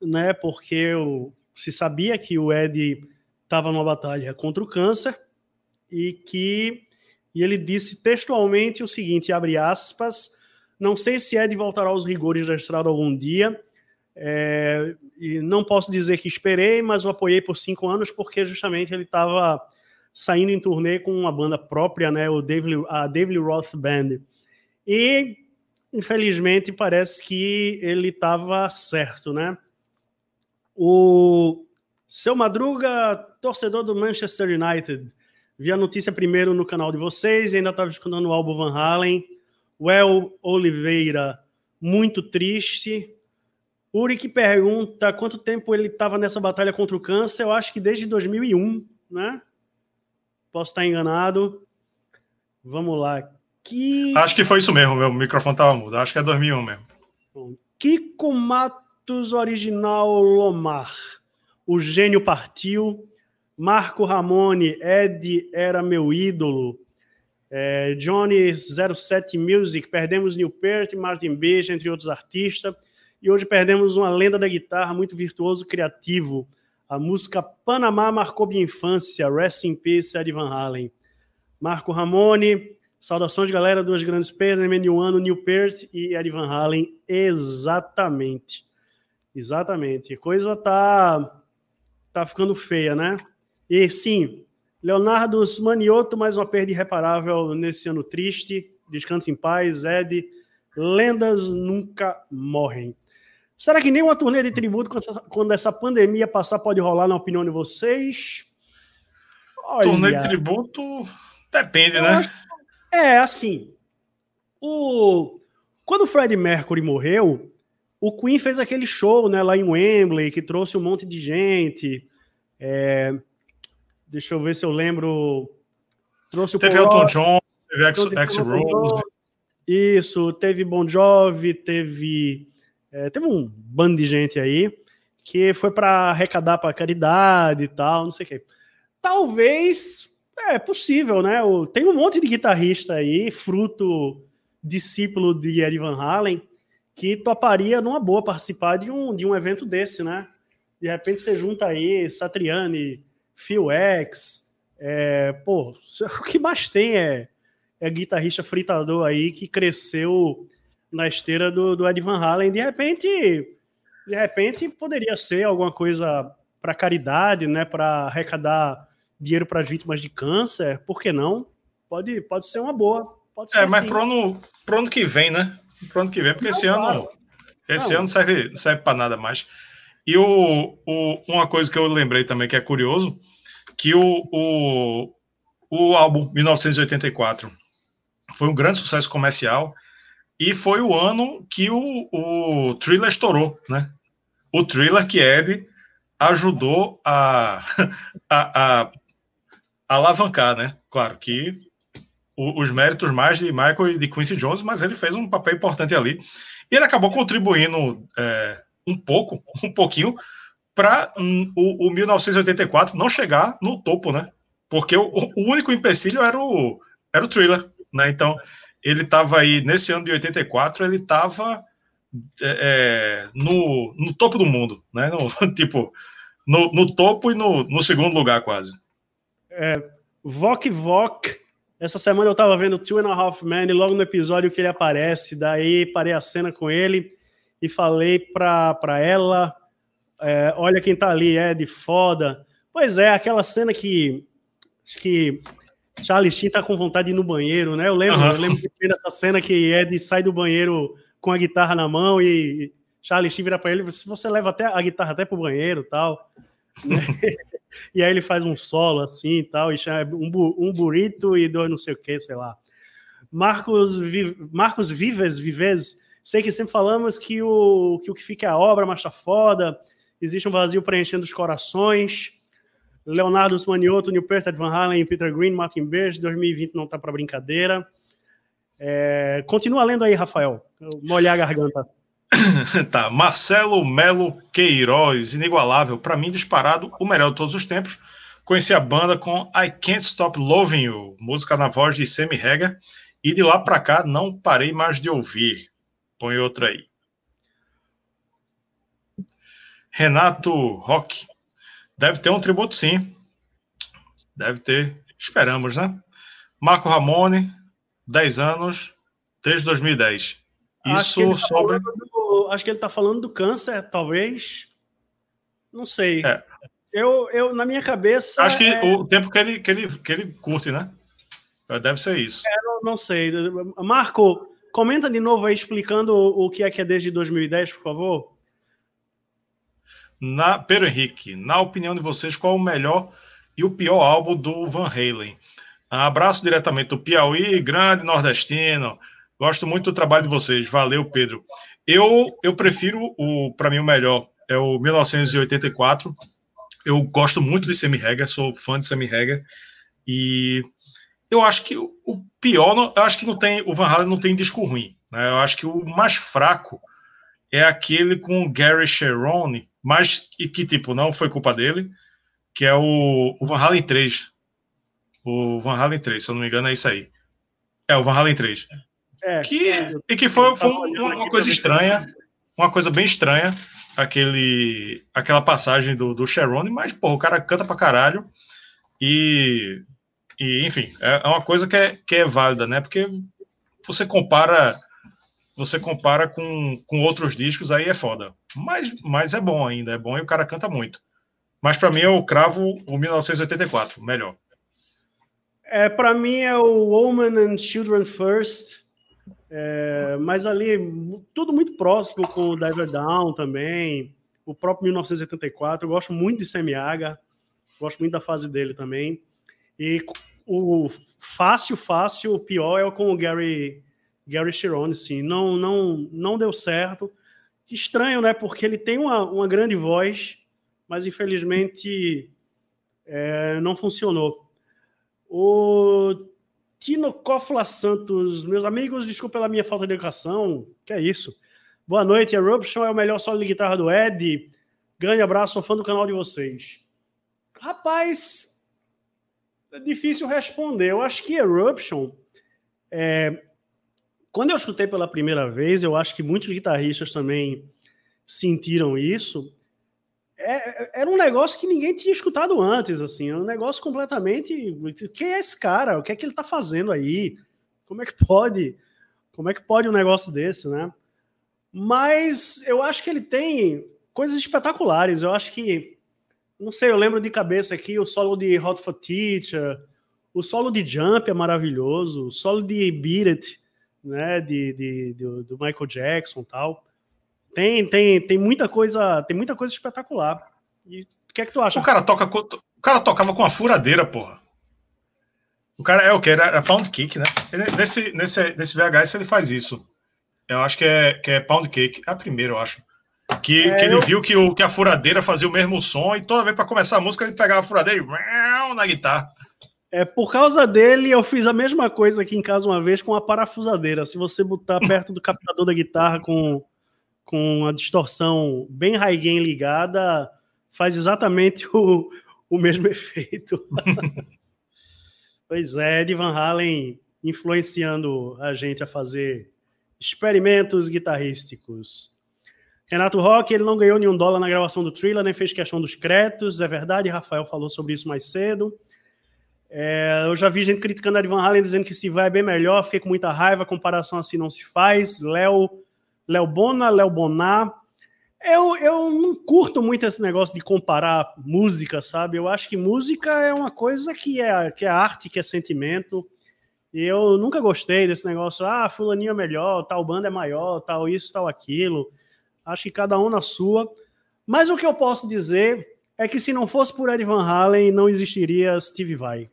né, porque o, se sabia que o Ed estava numa batalha contra o câncer e que e ele disse textualmente o seguinte, abre aspas, não sei se Ed voltará aos rigores da estrada algum dia. É, e não posso dizer que esperei, mas o apoiei por cinco anos porque justamente ele estava saindo em turnê com uma banda própria, né, o David, a David Roth Band. E infelizmente parece que ele estava certo, né? O seu Madruga, torcedor do Manchester United, vi a notícia primeiro no canal de vocês ainda estava escutando o álbum Van Halen. Well Oliveira, muito triste. Uri que pergunta quanto tempo ele estava nessa batalha contra o câncer. Eu acho que desde 2001, né? Posso estar enganado. Vamos lá. Que... Acho que foi isso mesmo, meu microfone estava mudo. Acho que é 2001 mesmo. Kiko Matos Original Lomar. O gênio partiu. Marco Ramone, Ed era meu ídolo. É, Johnny 07 Music, perdemos Neil Peart, Martin Beach, entre outros artistas. E hoje perdemos uma lenda da guitarra muito virtuoso criativo. A música Panamá marcou minha infância. Rest in Peace, Ed Van Halen. Marco Ramone, saudações, galera, duas grandes perdas, ano, Neil Peart e Ed Van Halen. Exatamente. Exatamente. Coisa tá, tá ficando feia, né? E sim, Leonardo Manioto, mais uma perda irreparável nesse ano triste. Descanse em paz, Ed. Lendas nunca morrem. Será que nem uma turnê de tributo, quando essa pandemia passar, pode rolar, na opinião de vocês? Olha, turnê de tributo depende, né? Acho... É, assim. O... Quando o Fred Mercury morreu, o Queen fez aquele show né, lá em Wembley, que trouxe um monte de gente. É... Deixa eu ver se eu lembro. Trouxe o teve Paul Elton John, teve X, Rose. Isso, teve Bon Jovi, teve é, teve um bando de gente aí que foi para arrecadar para caridade e tal, não sei o quê. Talvez é possível, né? Tem um monte de guitarrista aí, fruto discípulo de Eddie Van Halen, que toparia numa boa participar de um, de um evento desse, né? De repente você junta aí Satriani, Phil X, é, pô, o que mais tem é, é guitarrista fritador aí que cresceu na esteira do, do Ed Van Halen. De repente, de repente poderia ser alguma coisa para caridade, né, para arrecadar dinheiro para as vítimas de câncer. Por que não? Pode, pode ser uma boa. Pode é, mas para ano, pro ano que vem, né? Pro ano que vem, porque não, esse claro. ano esse não. ano serve, não serve para nada mais. E o, o, uma coisa que eu lembrei também que é curioso, que o, o, o álbum 1984 foi um grande sucesso comercial e foi o ano que o, o Thriller estourou, né? O Thriller que Ed ajudou a, a, a, alavancar, né? Claro que o, os méritos mais de Michael e de Quincy Jones, mas ele fez um papel importante ali. E ele acabou contribuindo é, um pouco, um pouquinho, para um, o, o 1984 não chegar no topo, né? Porque o, o único empecilho era o, era o Thriller, né? Então, ele estava aí, nesse ano de 84, ele estava é, é, no, no topo do mundo, né? No, tipo, no, no, topo e no, no segundo lugar, quase. É, Vok Vok. Essa semana eu estava vendo Two and a Half Men e logo no episódio que ele aparece, daí parei a cena com ele e falei para ela: é, Olha quem tá ali, é de foda. Pois é, aquela cena que. Acho que Charlie Sheen tá com vontade de ir no banheiro, né? Eu lembro, uhum. eu lembro dessa cena que Ed sai do banheiro com a guitarra na mão e Charlie Sheen vira para ele, se você leva até a guitarra até pro banheiro, tal. Né? e aí ele faz um solo assim e tal, e chama um, um burrito e dois não sei o que, sei lá. Marcos, Marcos Vives, Vives, sei que sempre falamos que o que, o que fica é a obra, mas tá foda, existe um vazio preenchendo os corações. Leonardo Manioto, Neil Peart, Van Halen, Peter Green, Martin Birch, 2020 não tá para brincadeira. É, continua lendo aí, Rafael. Molhar a garganta. tá, Marcelo Melo Queiroz, inigualável, para mim disparado, o melhor de todos os tempos. Conheci a banda com I Can't Stop Loving You, música na voz de Sammy Hagar, e de lá para cá não parei mais de ouvir. Põe outra aí. Renato Roque, Deve ter um tributo, sim. Deve ter. Esperamos, né? Marco Ramone, 10 anos, desde 2010. Isso acho tá sobre. Do, acho que ele está falando do câncer, talvez. Não sei. É. Eu, eu, na minha cabeça. Acho que é... o tempo que ele, que, ele, que ele curte, né? Deve ser isso. É, não, não, sei. Marco, comenta de novo aí explicando o que é que é desde 2010, por favor. Na, Pedro Henrique, na opinião de vocês, qual o melhor e o pior álbum do Van Halen? Abraço diretamente do Piauí, grande nordestino. Gosto muito do trabalho de vocês. Valeu, Pedro. Eu, eu prefiro o, para mim, o melhor é o 1984. Eu gosto muito de Sammy Hagar, sou fã de Sammy Hagar. E eu acho que o pior, eu acho que não tem, o Van Halen não tem disco ruim. Né? Eu acho que o mais fraco é aquele com o Gary Cherone, mas e que tipo não foi culpa dele, que é o, o Van Halen 3. O Van Halen 3, se eu não me engano, é isso aí. É, o Van Halen 3. É, que, e que foi, foi uma, uma coisa estranha, uma coisa bem estranha, aquele, aquela passagem do, do Cherone, mas, pô, o cara canta pra caralho. E, e enfim, é, é uma coisa que é, que é válida, né? Porque você compara você compara com, com outros discos, aí é foda. Mas, mas é bom ainda, é bom e o cara canta muito. Mas para mim eu cravo o 1984, melhor. É, para mim é o Woman and Children First, é, mas ali tudo muito próximo com o Diver Down também, o próprio 1984. Eu gosto muito de Semiaga, gosto muito da fase dele também. E o fácil, fácil, o pior é com o Gary Gary Chirone, sim. Não, não, não deu certo. Estranho, né? Porque ele tem uma, uma grande voz, mas infelizmente é, não funcionou. O Tino Cofla Santos, meus amigos, desculpa pela minha falta de educação. Que é isso? Boa noite, Eruption é o melhor solo de guitarra do Ed. Grande abraço, sou fã do canal de vocês. Rapaz, é difícil responder. Eu acho que Eruption é, quando eu escutei pela primeira vez, eu acho que muitos guitarristas também sentiram isso. É, era um negócio que ninguém tinha escutado antes, assim, é um negócio completamente. Quem é esse cara? O que é que ele está fazendo aí? Como é que pode? Como é que pode um negócio desse, né? Mas eu acho que ele tem coisas espetaculares. Eu acho que, não sei, eu lembro de cabeça aqui o solo de Hot for Teacher, o solo de Jump é maravilhoso, o solo de Beat It né, de, de, de, do Michael Jackson tal. Tem, tem, tem muita coisa, tem muita coisa espetacular. E o que é que tu acha? O cara toca, o cara tocava com a furadeira, porra. O cara é o que era, era pound cake, né? Ele, nesse, nesse, nesse VHS ele faz isso. Eu acho que é, que é pound cake. É a primeira, eu acho. Que, é, que ele eu... viu que, o, que a furadeira fazia o mesmo som e toda vez para começar a música ele pegava a furadeira e na guitarra. É, por causa dele, eu fiz a mesma coisa aqui em casa uma vez com a parafusadeira. Se você botar perto do captador da guitarra com, com a distorção bem high gain ligada, faz exatamente o, o mesmo efeito. pois é, Ed Van Halen influenciando a gente a fazer experimentos guitarrísticos. Renato Roque, ele não ganhou nenhum dólar na gravação do Thriller, nem fez questão dos créditos, é verdade, Rafael falou sobre isso mais cedo. É, eu já vi gente criticando a Van Halen dizendo que se vai é bem melhor, fiquei com muita raiva, comparação assim não se faz. Léo Léo Bona, Léo Bonar. Eu, eu não curto muito esse negócio de comparar música, sabe? Eu acho que música é uma coisa que é, que é arte, que é sentimento. E eu nunca gostei desse negócio, ah, fulaninho é melhor, tal banda é maior, tal isso, tal aquilo. Acho que cada um na sua. Mas o que eu posso dizer é que se não fosse por Ed Van Halen, não existiria Steve Vai.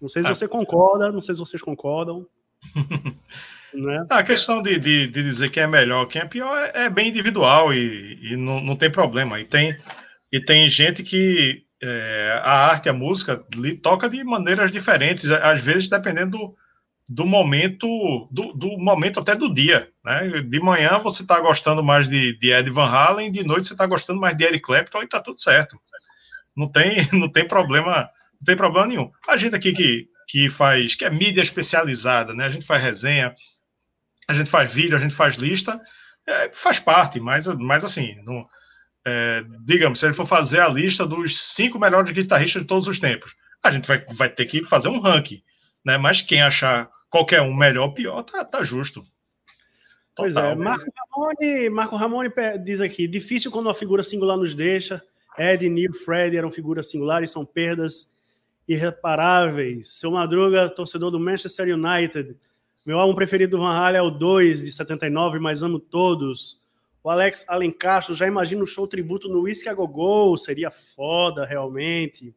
Não sei se ah. você concorda, não sei se vocês concordam. né? A questão de, de, de, dizer quem é melhor, quem é pior, é, é bem individual e, e não, não tem problema. E tem, e tem gente que é, a arte, a música, toca de maneiras diferentes, às vezes dependendo do, do momento, do, do, momento até do dia. Né? De manhã você está gostando mais de, de Ed Van Halen, de noite você está gostando mais de Eric Clapton e está tudo certo. Não tem, não tem problema não tem problema nenhum. A gente aqui que, que faz, que é mídia especializada, né? A gente faz resenha, a gente faz vídeo, a gente faz lista, é, faz parte, mas, mas assim, não, é, digamos, se ele for fazer a lista dos cinco melhores guitarristas de todos os tempos, a gente vai, vai ter que fazer um ranking, né? Mas quem achar qualquer um melhor ou pior, tá, tá justo. Total, pois é, Marco Ramone, Marco Ramone diz aqui: difícil quando uma figura singular nos deixa. Ed, Neil, Fred eram figuras singulares, são perdas irreparáveis. Seu Madruga, torcedor do Manchester United. Meu álbum preferido do Van Halen é o 2, de 79, mas amo todos. O Alex Alencastro, já imagino o show tributo no Whisky a Gogol, seria foda, realmente.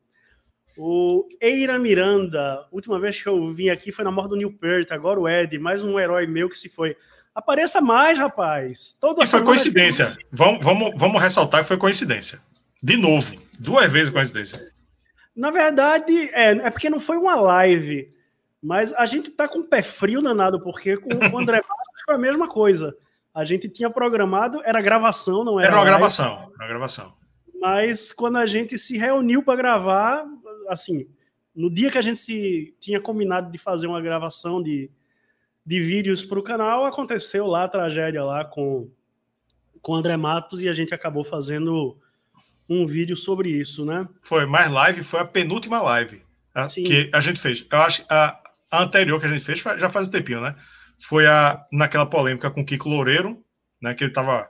O Eira Miranda, última vez que eu vim aqui foi na morte do Neil Peart, agora o Ed, mais um herói meu que se foi. Apareça mais, rapaz. Toda e foi coincidência. Vamos, vamos, vamos ressaltar que foi coincidência. De novo, duas vezes coincidência. Na verdade, é, é porque não foi uma live, mas a gente tá com o pé frio danado, porque com, com o André Matos foi a mesma coisa. A gente tinha programado, era gravação, não era. Era uma live, gravação, era uma gravação. Mas quando a gente se reuniu para gravar, assim, no dia que a gente se tinha combinado de fazer uma gravação de, de vídeos para o canal, aconteceu lá a tragédia lá com com André Matos e a gente acabou fazendo um vídeo sobre isso, né? Foi mais live, foi a penúltima live a, que a gente fez. Eu acho que a, a, anterior que a gente fez já faz um tempinho, né? Foi a naquela polêmica com o Kiko Loureiro, né? Que ele tava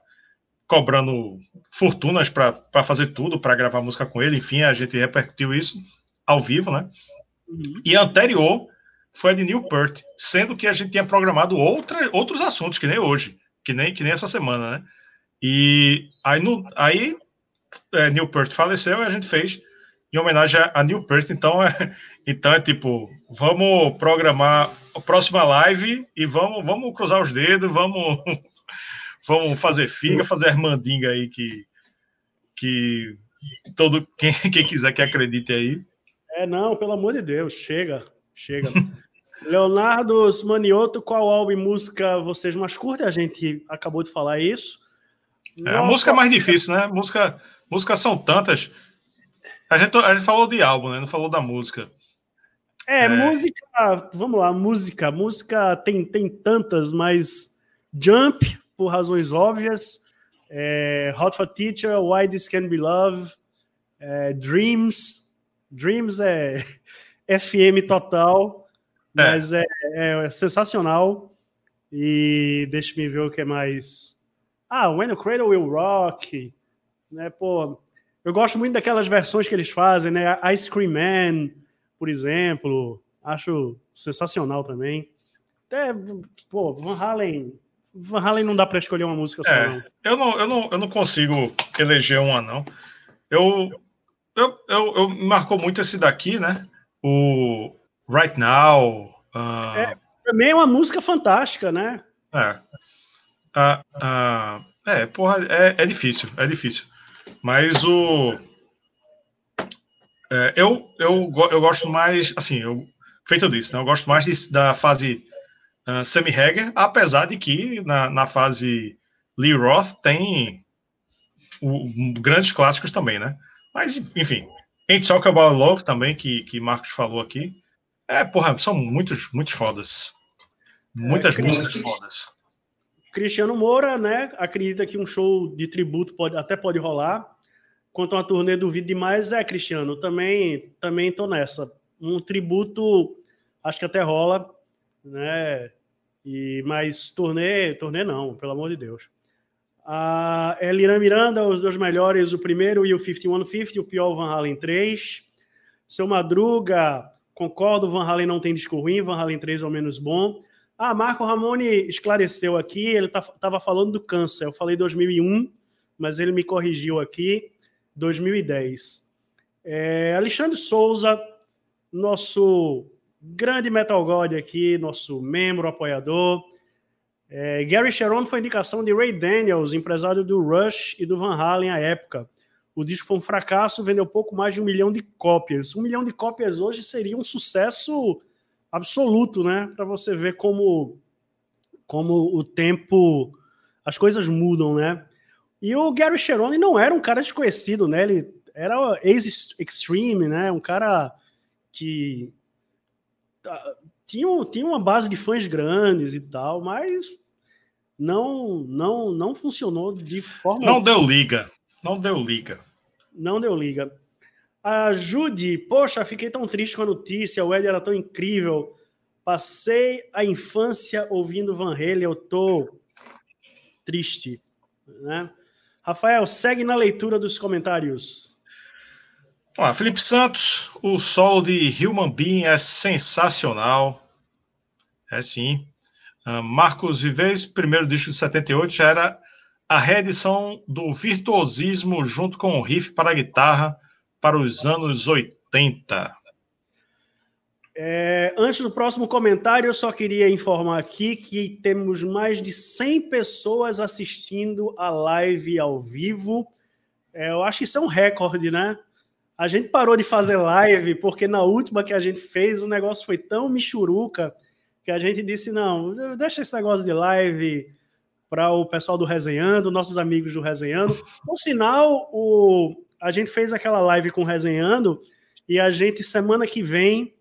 cobrando fortunas para fazer tudo, para gravar música com ele. Enfim, a gente repercutiu isso ao vivo, né? Uhum. E a anterior foi a de Neil Peart, sendo que a gente tinha programado outra, outros assuntos, que nem hoje, que nem, que nem essa semana, né? E aí, no, aí é, Neil Peart faleceu e a gente fez em homenagem a, a Neil Peart. Então é, então é tipo, vamos programar a próxima live e vamos, vamos cruzar os dedos, vamos, vamos fazer figa, fazer mandinga aí que, que todo quem, quem quiser que acredite aí. É, não, pelo amor de Deus, chega, chega. Leonardo Manioto, qual álbum e música vocês mais curtem? A gente acabou de falar isso. É, a música é mais difícil, né? Música, músicas são tantas. A gente, a gente falou de álbum, né? Não falou da música. É, é, música, vamos lá, música. Música tem, tem tantas, mas Jump, por razões óbvias, é, Hot for Teacher, Why This Can Be Love, é, Dreams. Dreams é FM total, é. mas é, é sensacional. E deixa me ver o que é mais. Ah, When the Cradle Will Rock, né? Pô, eu gosto muito daquelas versões que eles fazem, né? Ice Cream Man, por exemplo, acho sensacional também. Até, pô, Van Halen, Van Halen não dá para escolher uma música só. É, não. Eu não, eu não, eu não consigo eleger uma não. Eu, eu, eu, eu marcou muito esse daqui, né? O Right Now. Uh... É, também é uma música fantástica, né? É. Ah, ah, é, porra, é, é difícil, é difícil. Mas o. É, eu, eu, eu gosto mais, assim, eu, feito disso, né, eu gosto mais de, da fase uh, Sammy Hager, apesar de que na, na fase Lee Roth tem o, grandes clássicos também, né? Mas, enfim, Ain't Talk About Love também, que, que Marcos falou aqui. É, porra, são muitos, muitos fodas. Muitas é, músicas fodas. Cristiano Moura, né, acredita que um show de tributo pode, até pode rolar. Quanto a uma turnê, duvido demais. É, Cristiano, também também tô nessa. Um tributo, acho que até rola, né? E, mas turnê, turnê não, pelo amor de Deus. A Elina Miranda, os dois melhores, o primeiro e o 5150, o pior o Van Halen 3. Seu Madruga, concordo, Van Halen não tem disco ruim, Van Halen 3 é o menos bom. Ah, Marco Ramone esclareceu aqui, ele estava tá, falando do câncer. Eu falei 2001, mas ele me corrigiu aqui, 2010. É, Alexandre Souza, nosso grande Metal God aqui, nosso membro, apoiador. É, Gary Sharon foi indicação de Ray Daniels, empresário do Rush e do Van Halen à época. O disco foi um fracasso, vendeu pouco mais de um milhão de cópias. Um milhão de cópias hoje seria um sucesso absoluto, né? Para você ver como, como o tempo, as coisas mudam, né? E o Gary Cherone não era um cara desconhecido, né? Ele era ex-extreme, né? Um cara que tinha, tinha uma base de fãs grandes e tal, mas não não não funcionou de forma não deu liga não deu liga não deu liga Ajude, poxa, fiquei tão triste com a notícia, o Ed era tão incrível. Passei a infância ouvindo Van Halen, eu tô triste, né? Rafael, segue na leitura dos comentários. Felipe Santos, o solo de Human Being é sensacional. É sim. Uh, Marcos Vives, primeiro disco de 78, já era a reedição do virtuosismo junto com o riff para guitarra para os anos 80. É, antes do próximo comentário, eu só queria informar aqui que temos mais de 100 pessoas assistindo a live ao vivo. É, eu acho que isso é um recorde, né? A gente parou de fazer live porque na última que a gente fez o negócio foi tão michuruca que a gente disse: não, deixa esse negócio de live para o pessoal do Resenhando, nossos amigos do Resenhando. Por sinal, o, a gente fez aquela live com o Resenhando E a gente, semana que vem,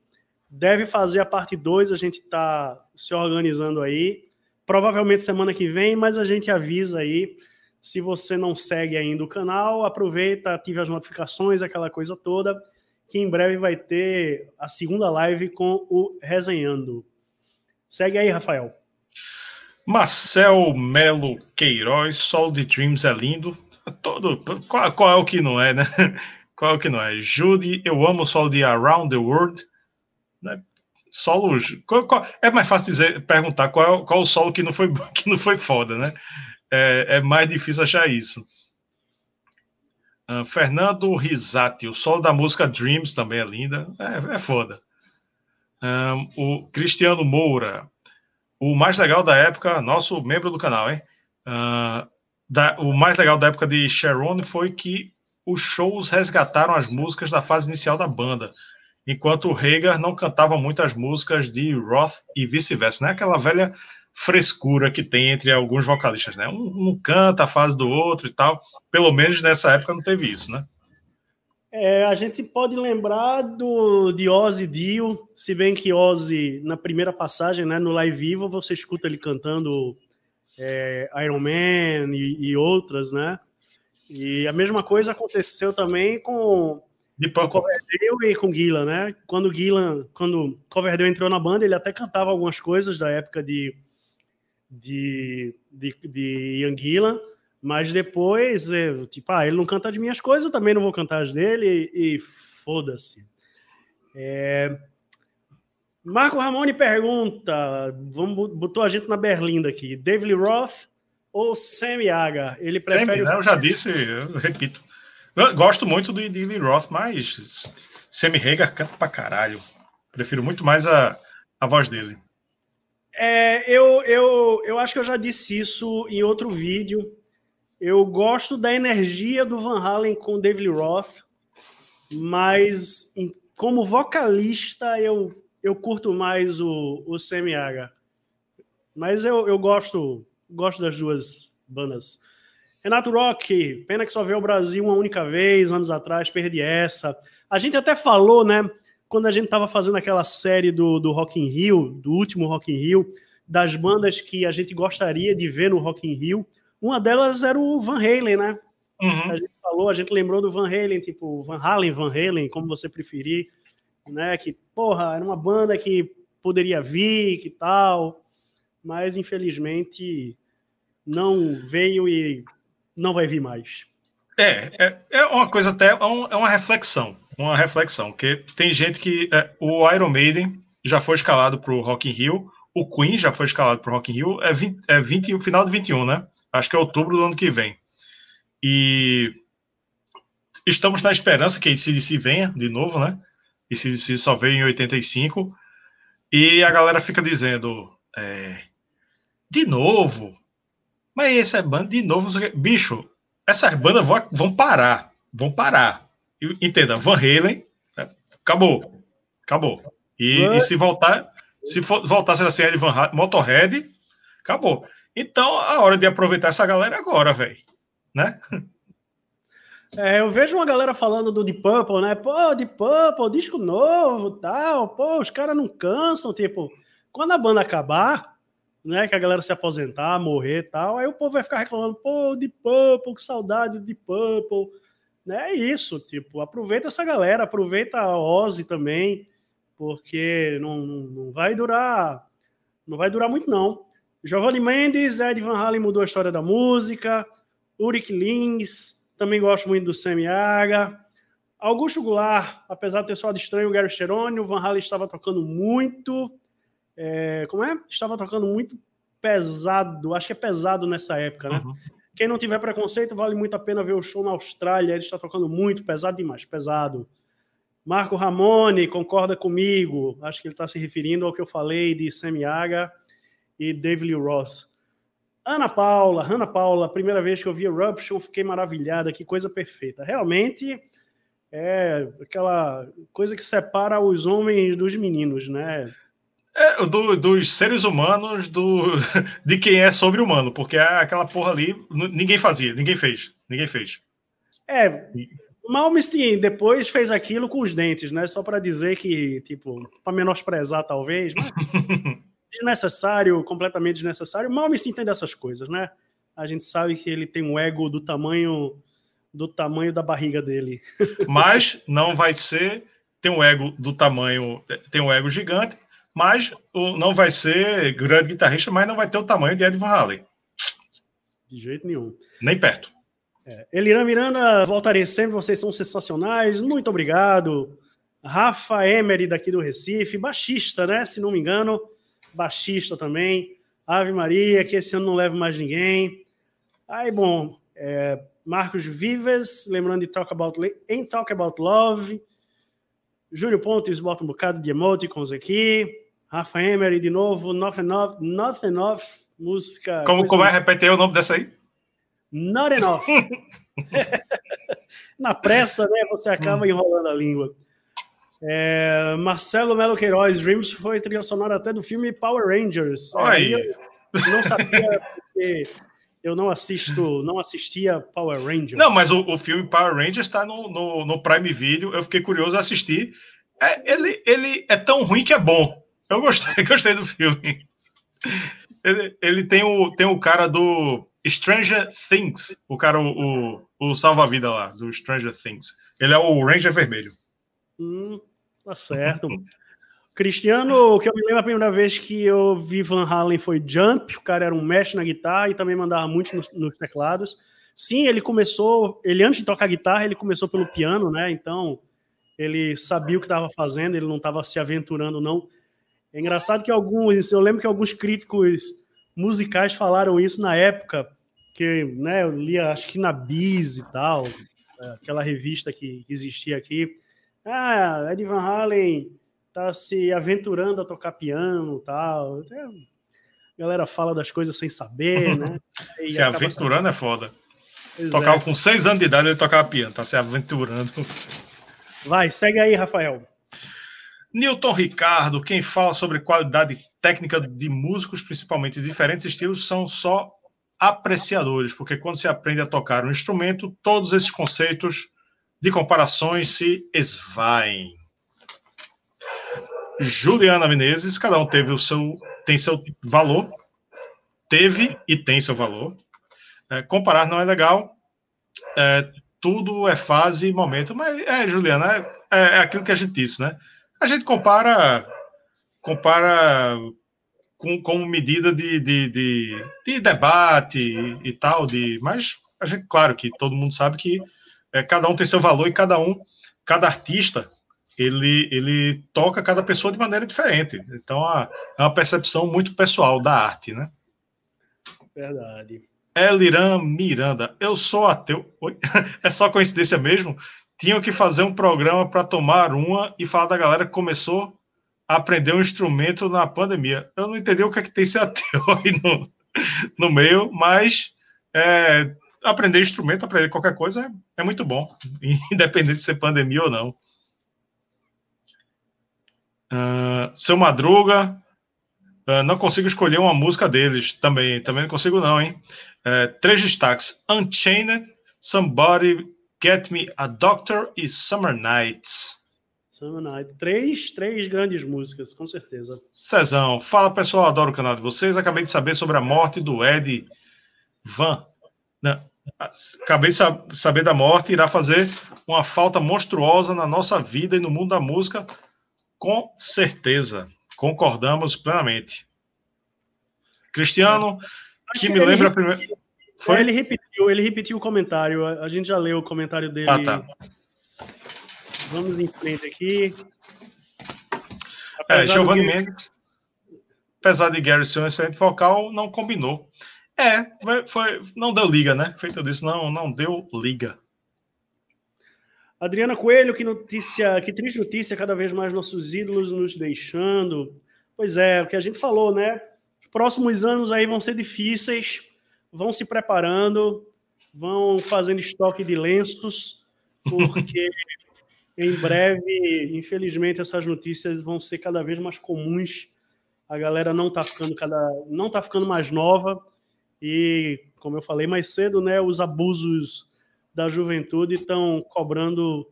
deve fazer a parte 2. A gente está se organizando aí. Provavelmente semana que vem, mas a gente avisa aí. Se você não segue ainda o canal, aproveita, ative as notificações, aquela coisa toda, que em breve vai ter a segunda live com o Resenhando. Segue aí, Rafael. Marcel Melo Queiroz, Sol de Dreams é lindo. Todo, qual, qual, é o que não é, né? Qual é o que não é? Judy, eu amo o solo de Around the World. Né? Solos. Qual, qual, é mais fácil dizer, perguntar qual, qual o solo que não foi, que não foi foda, né? É, é mais difícil achar isso. Uh, Fernando Risati, o solo da música Dreams também é linda. É, é foda. Um, o Cristiano Moura, o mais legal da época, nosso membro do canal, hein? Uh, da, o mais legal da época de Sharon foi que os shows resgataram as músicas da fase inicial da banda, enquanto o Hagar não cantava muitas músicas de Roth e vice-versa, né? Aquela velha frescura que tem entre alguns vocalistas, né? Um, um, canta a fase do outro e tal. Pelo menos nessa época não teve isso, né? É, a gente pode lembrar do, de Ozzy Dio, se bem que Ozzy, na primeira passagem, né, no live vivo, você escuta ele cantando é, Iron Man e, e, outras, né? E a mesma coisa aconteceu também com, com Coverdale e com Gillan, né? Quando Gillan, quando Coverdale entrou na banda, ele até cantava algumas coisas da época de, de, de, de Ian Gillan, mas depois, tipo, ah, ele não canta as minhas coisas, eu também não vou cantar as dele, e foda-se. É, Marco Ramone pergunta, vamos, botou a gente na berlinda aqui, David Roth ou Sammy Hagar? Ele prefere... Sammy, né? Eu já disse, eu repito. Eu gosto muito do David Roth, mas Sammy Hagar canta pra caralho. Prefiro muito mais a, a voz dele. É, eu, eu, eu acho que eu já disse isso em outro vídeo. Eu gosto da energia do Van Halen com o David Roth, mas em, como vocalista eu eu curto mais o, o Semiaga. Mas eu, eu gosto, gosto das duas bandas. Renato Rock, pena que só veio ao Brasil uma única vez, anos atrás, perdi essa. A gente até falou, né, quando a gente estava fazendo aquela série do, do Rock in Rio, do último Rock in Rio, das bandas que a gente gostaria de ver no Rock in Rio. Uma delas era o Van Halen, né? Uhum. A gente falou, a gente lembrou do Van Halen, tipo Van Halen, Van Halen, como você preferir né? Que, porra, era uma banda que poderia vir, que tal, mas infelizmente não veio e não vai vir mais. É, é, é uma coisa até, é, é uma reflexão, uma reflexão, que tem gente que, é, o Iron Maiden já foi escalado para o Rock in Rio, o Queen já foi escalado para o Rock in Rio, é, 20, é 20, o final de 21, né? Acho que é outubro do ano que vem. E estamos na esperança que esse se venha de novo, né? e se, se só veio em 85. E a galera fica dizendo, é, de novo, mas essa é banda, de novo, bicho, essas bandas vão, vão parar, vão parar. Entenda, Van Halen, é, acabou, acabou. E, e, se voltar, se for, voltar a ser assim, Van Halen, Motorhead, acabou. Então, a hora de aproveitar essa galera é agora, velho, né? É, eu vejo uma galera falando do Deep Purple, né? Pô, Deep Purple, disco novo, tal. Pô, os caras não cansam, tipo, quando a banda acabar, né, que a galera se aposentar, morrer, tal, aí o povo vai ficar reclamando, pô, Deep Purple, que saudade Deep Purple. Né? É isso, tipo, aproveita essa galera, aproveita a Ozzy também, porque não, não, não vai durar, não vai durar muito não. Giovanni Mendes, Ed Van Halen mudou a história da música, Ulrich Lins, também gosto muito do Semiaga. Augusto Goulart, apesar de ter soado estranho o Gary Cherone, o Van Halen estava tocando muito. É, como é? Estava tocando muito pesado, acho que é pesado nessa época, né? Uhum. Quem não tiver preconceito, vale muito a pena ver o show na Austrália. Ele está tocando muito, pesado demais, pesado. Marco Ramone concorda comigo. Acho que ele está se referindo ao que eu falei de Semiaga e David Lee Roth. Ana Paula, Ana Paula, primeira vez que eu vi Eruption, fiquei maravilhada, que coisa perfeita. Realmente é aquela coisa que separa os homens dos meninos, né? É, do, dos seres humanos do, de quem é sobre-humano, porque aquela porra ali ninguém fazia, ninguém fez, ninguém fez. É, Malmsteen depois fez aquilo com os dentes, né? Só para dizer que, tipo, para menosprezar talvez, mas desnecessário, completamente desnecessário. Malmsteen tem dessas coisas, né? A gente sabe que ele tem um ego do tamanho do tamanho da barriga dele. Mas não vai ser tem um ego do tamanho, tem um ego gigante, mas não vai ser grande guitarrista, mas não vai ter o tamanho de Ed Van Halen. De jeito nenhum. Nem perto. É. Eliran Miranda, voltarei sempre, vocês são sensacionais, muito obrigado. Rafa Emery, daqui do Recife, baixista, né? Se não me engano, baixista também. Ave Maria, que esse ano não leva mais ninguém. Aí, bom, é, Marcos Vives, lembrando de Talk About, em Talk About Love. Júlio Pontes bota um bocado de emoticons aqui. Rafa Emery, de novo, Nothing Off, Nothing Off música. Como, como é? Repete o nome dessa aí. Not enough. Na pressa, né? Você acaba hum. enrolando a língua. É, Marcelo Melo Queiroz, Dreams foi trilha sonora até do filme Power Rangers. Aí. Eu não sabia porque eu não assisto, não assistia Power Rangers. Não, mas o, o filme Power Rangers está no, no, no, Prime Video. Eu fiquei curioso a assistir. É, ele, ele é tão ruim que é bom. Eu gostei, gostei do filme. Ele, ele tem, o, tem o cara do Stranger Things, o cara, o, o, o salva-vida lá, do Stranger Things. Ele é o Ranger Vermelho. Hum, tá certo. Cristiano, o que eu me lembro a primeira vez que eu vi Van Halen foi Jump, o cara era um mestre na guitarra e também mandava muito nos, nos, teclados. Sim, ele começou, ele antes de tocar guitarra, ele começou pelo piano, né? Então, ele sabia o que estava fazendo, ele não estava se aventurando, não. É engraçado que alguns, eu lembro que alguns críticos musicais falaram isso na época, que né, eu lia, acho que na Biz e tal, é, aquela revista que existia aqui. Ah, Ed Van Halen tá se aventurando a tocar piano tal. Até a galera fala das coisas sem saber, né? Se aventurando é foda. Pois tocava é. com seis anos de idade, ele tocava piano, tá se aventurando. Vai, segue aí, Rafael. Newton Ricardo, quem fala sobre qualidade técnica de músicos, principalmente de diferentes estilos, são só apreciadores, porque quando se aprende a tocar um instrumento, todos esses conceitos de comparações se esvaem. Juliana Menezes, cada um teve o seu, tem seu valor, teve e tem seu valor. É, comparar não é legal, é, tudo é fase e momento, mas é, Juliana, é, é, é aquilo que a gente disse, né? A gente compara, compara com, como medida de, de, de, de debate e, e, tal, de, mas a gente, claro que todo mundo sabe que é, cada um tem seu valor e cada um, cada artista ele, ele toca cada pessoa de maneira diferente. Então, é uma percepção muito pessoal da arte, né? Verdade. Eliran Miranda, eu sou ateu. Oi? É só coincidência mesmo? Tinham que fazer um programa para tomar uma e falar da galera que começou a aprender um instrumento na pandemia. Eu não entendi o que é que tem esse ateu aí no, no meio, mas é, aprender instrumento, aprender qualquer coisa é, é muito bom, independente de ser pandemia ou não. Uh, Seu Madruga, uh, não consigo escolher uma música deles também, também não consigo não, hein? Uh, três destaques: Unchained, Somebody Get Me a Doctor e Summer Nights. Summer Night. Três, três grandes músicas, com certeza. Cezão, fala pessoal, adoro o canal de vocês. Acabei de saber sobre a morte do Ed Van. Não, acabei de saber da morte, irá fazer uma falta monstruosa na nossa vida e no mundo da música com certeza, concordamos plenamente. Cristiano, que, que me lembra a primeira. Foi? Ele repetiu, ele repetiu o comentário. A gente já leu o comentário dele. Ah, tá. Vamos em frente aqui. é, Giovanni que... Mendes, apesar de Gary ser um excelente vocal, não combinou. É, foi, foi, não deu liga, né? Feito disso, não, não deu liga. Adriana Coelho, que notícia, que triste notícia, cada vez mais nossos ídolos nos deixando. Pois é, o que a gente falou, né? Os próximos anos aí vão ser difíceis, vão se preparando, vão fazendo estoque de lenços, porque em breve, infelizmente, essas notícias vão ser cada vez mais comuns. A galera não está ficando cada, não tá ficando mais nova e, como eu falei mais cedo, né, os abusos da juventude estão cobrando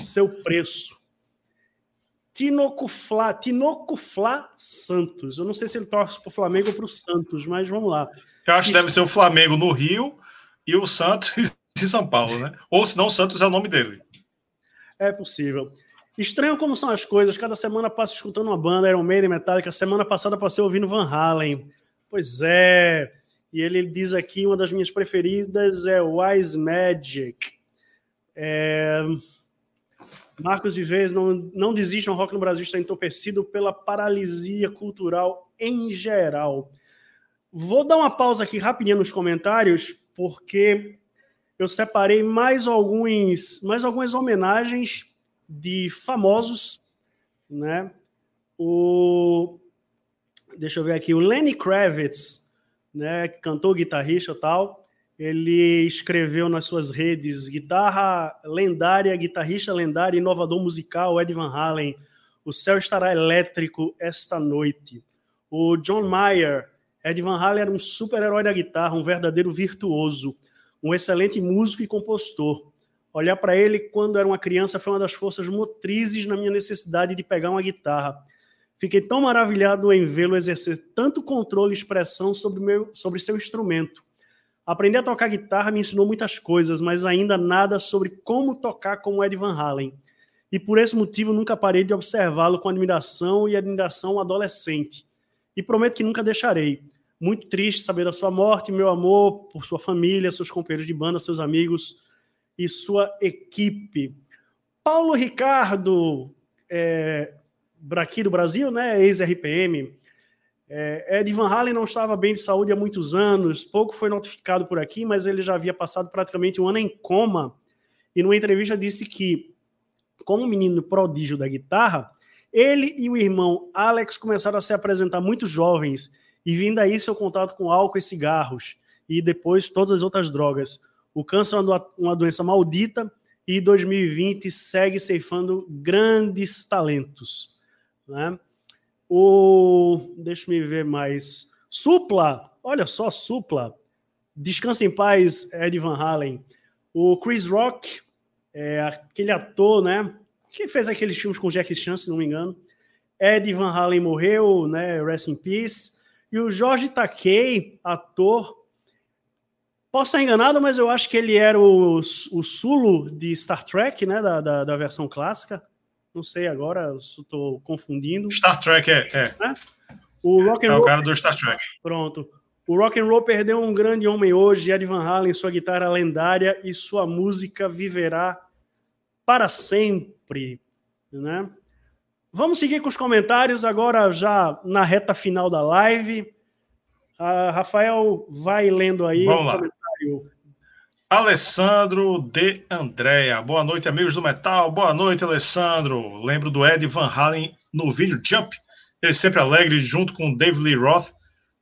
seu preço. Tinoco Fla, Tinoco Fla Santos. Eu não sei se ele torce para o Flamengo ou para o Santos, mas vamos lá. Eu acho que deve ser o Flamengo no Rio e o Santos em São Paulo, né? Ou se não, o Santos é o nome dele. É possível. Estranho como são as coisas. Cada semana passa escutando uma banda, Iron Maiden, Metallica. Semana passada passei ouvindo Van Halen. Pois é. E ele diz aqui, uma das minhas preferidas é Wise Magic. É... Marcos Vives, não, não desistam, o rock no Brasil está entorpecido pela paralisia cultural em geral. Vou dar uma pausa aqui rapidinho nos comentários, porque eu separei mais alguns, mais algumas homenagens de famosos, né? O deixa eu ver aqui, o Lenny Kravitz, né, cantor, guitarrista, tal, ele escreveu nas suas redes guitarra lendária, guitarrista lendário, inovador musical, Ed Van Halen. O céu estará elétrico esta noite. O John Mayer, Ed Van Halen era um super-herói da guitarra, um verdadeiro virtuoso, um excelente músico e compositor. Olhar para ele quando era uma criança foi uma das forças motrizes na minha necessidade de pegar uma guitarra. Fiquei tão maravilhado em vê-lo exercer tanto controle e expressão sobre, meu, sobre seu instrumento Aprender a tocar guitarra me ensinou muitas coisas, mas ainda nada sobre como tocar como Ed Van Halen. E por esse motivo nunca parei de observá-lo com admiração e admiração adolescente. E prometo que nunca deixarei. Muito triste saber da sua morte, meu amor por sua família, seus companheiros de banda, seus amigos e sua equipe. Paulo Ricardo, é, aqui do Brasil, né, ex-RPM, é, Ed Van Halen não estava bem de saúde há muitos anos, pouco foi notificado por aqui, mas ele já havia passado praticamente um ano em coma. E numa entrevista disse que, como menino prodígio da guitarra, ele e o irmão Alex começaram a se apresentar muito jovens e vindo aí seu contato com álcool e cigarros e depois todas as outras drogas. O câncer é uma doença maldita e 2020 segue ceifando grandes talentos. Né? O. Deixa me ver mais. Supla, olha só, Supla. Descansa em paz, Ed Van Halen. O Chris Rock, é, aquele ator, né? Que fez aqueles filmes com Jack Chan, se não me engano. Ed Van Halen morreu, né? Rest in Peace. E o Jorge Takei, ator. Posso estar enganado, mas eu acho que ele era o, o Sulu de Star Trek, né? Da, da, da versão clássica não sei agora, estou confundindo. Star Trek, é. é. é? O rock é o cara do Star Trek. Pronto. O rock and roll perdeu um grande homem hoje, Ed Van Halen, sua guitarra lendária e sua música viverá para sempre, né? Vamos seguir com os comentários agora já na reta final da live. Uh, Rafael vai lendo aí Alessandro de Andréa. Boa noite, amigos do Metal. Boa noite, Alessandro. Lembro do Ed Van Halen no vídeo Jump. Ele sempre alegre, junto com Dave Lee Roth.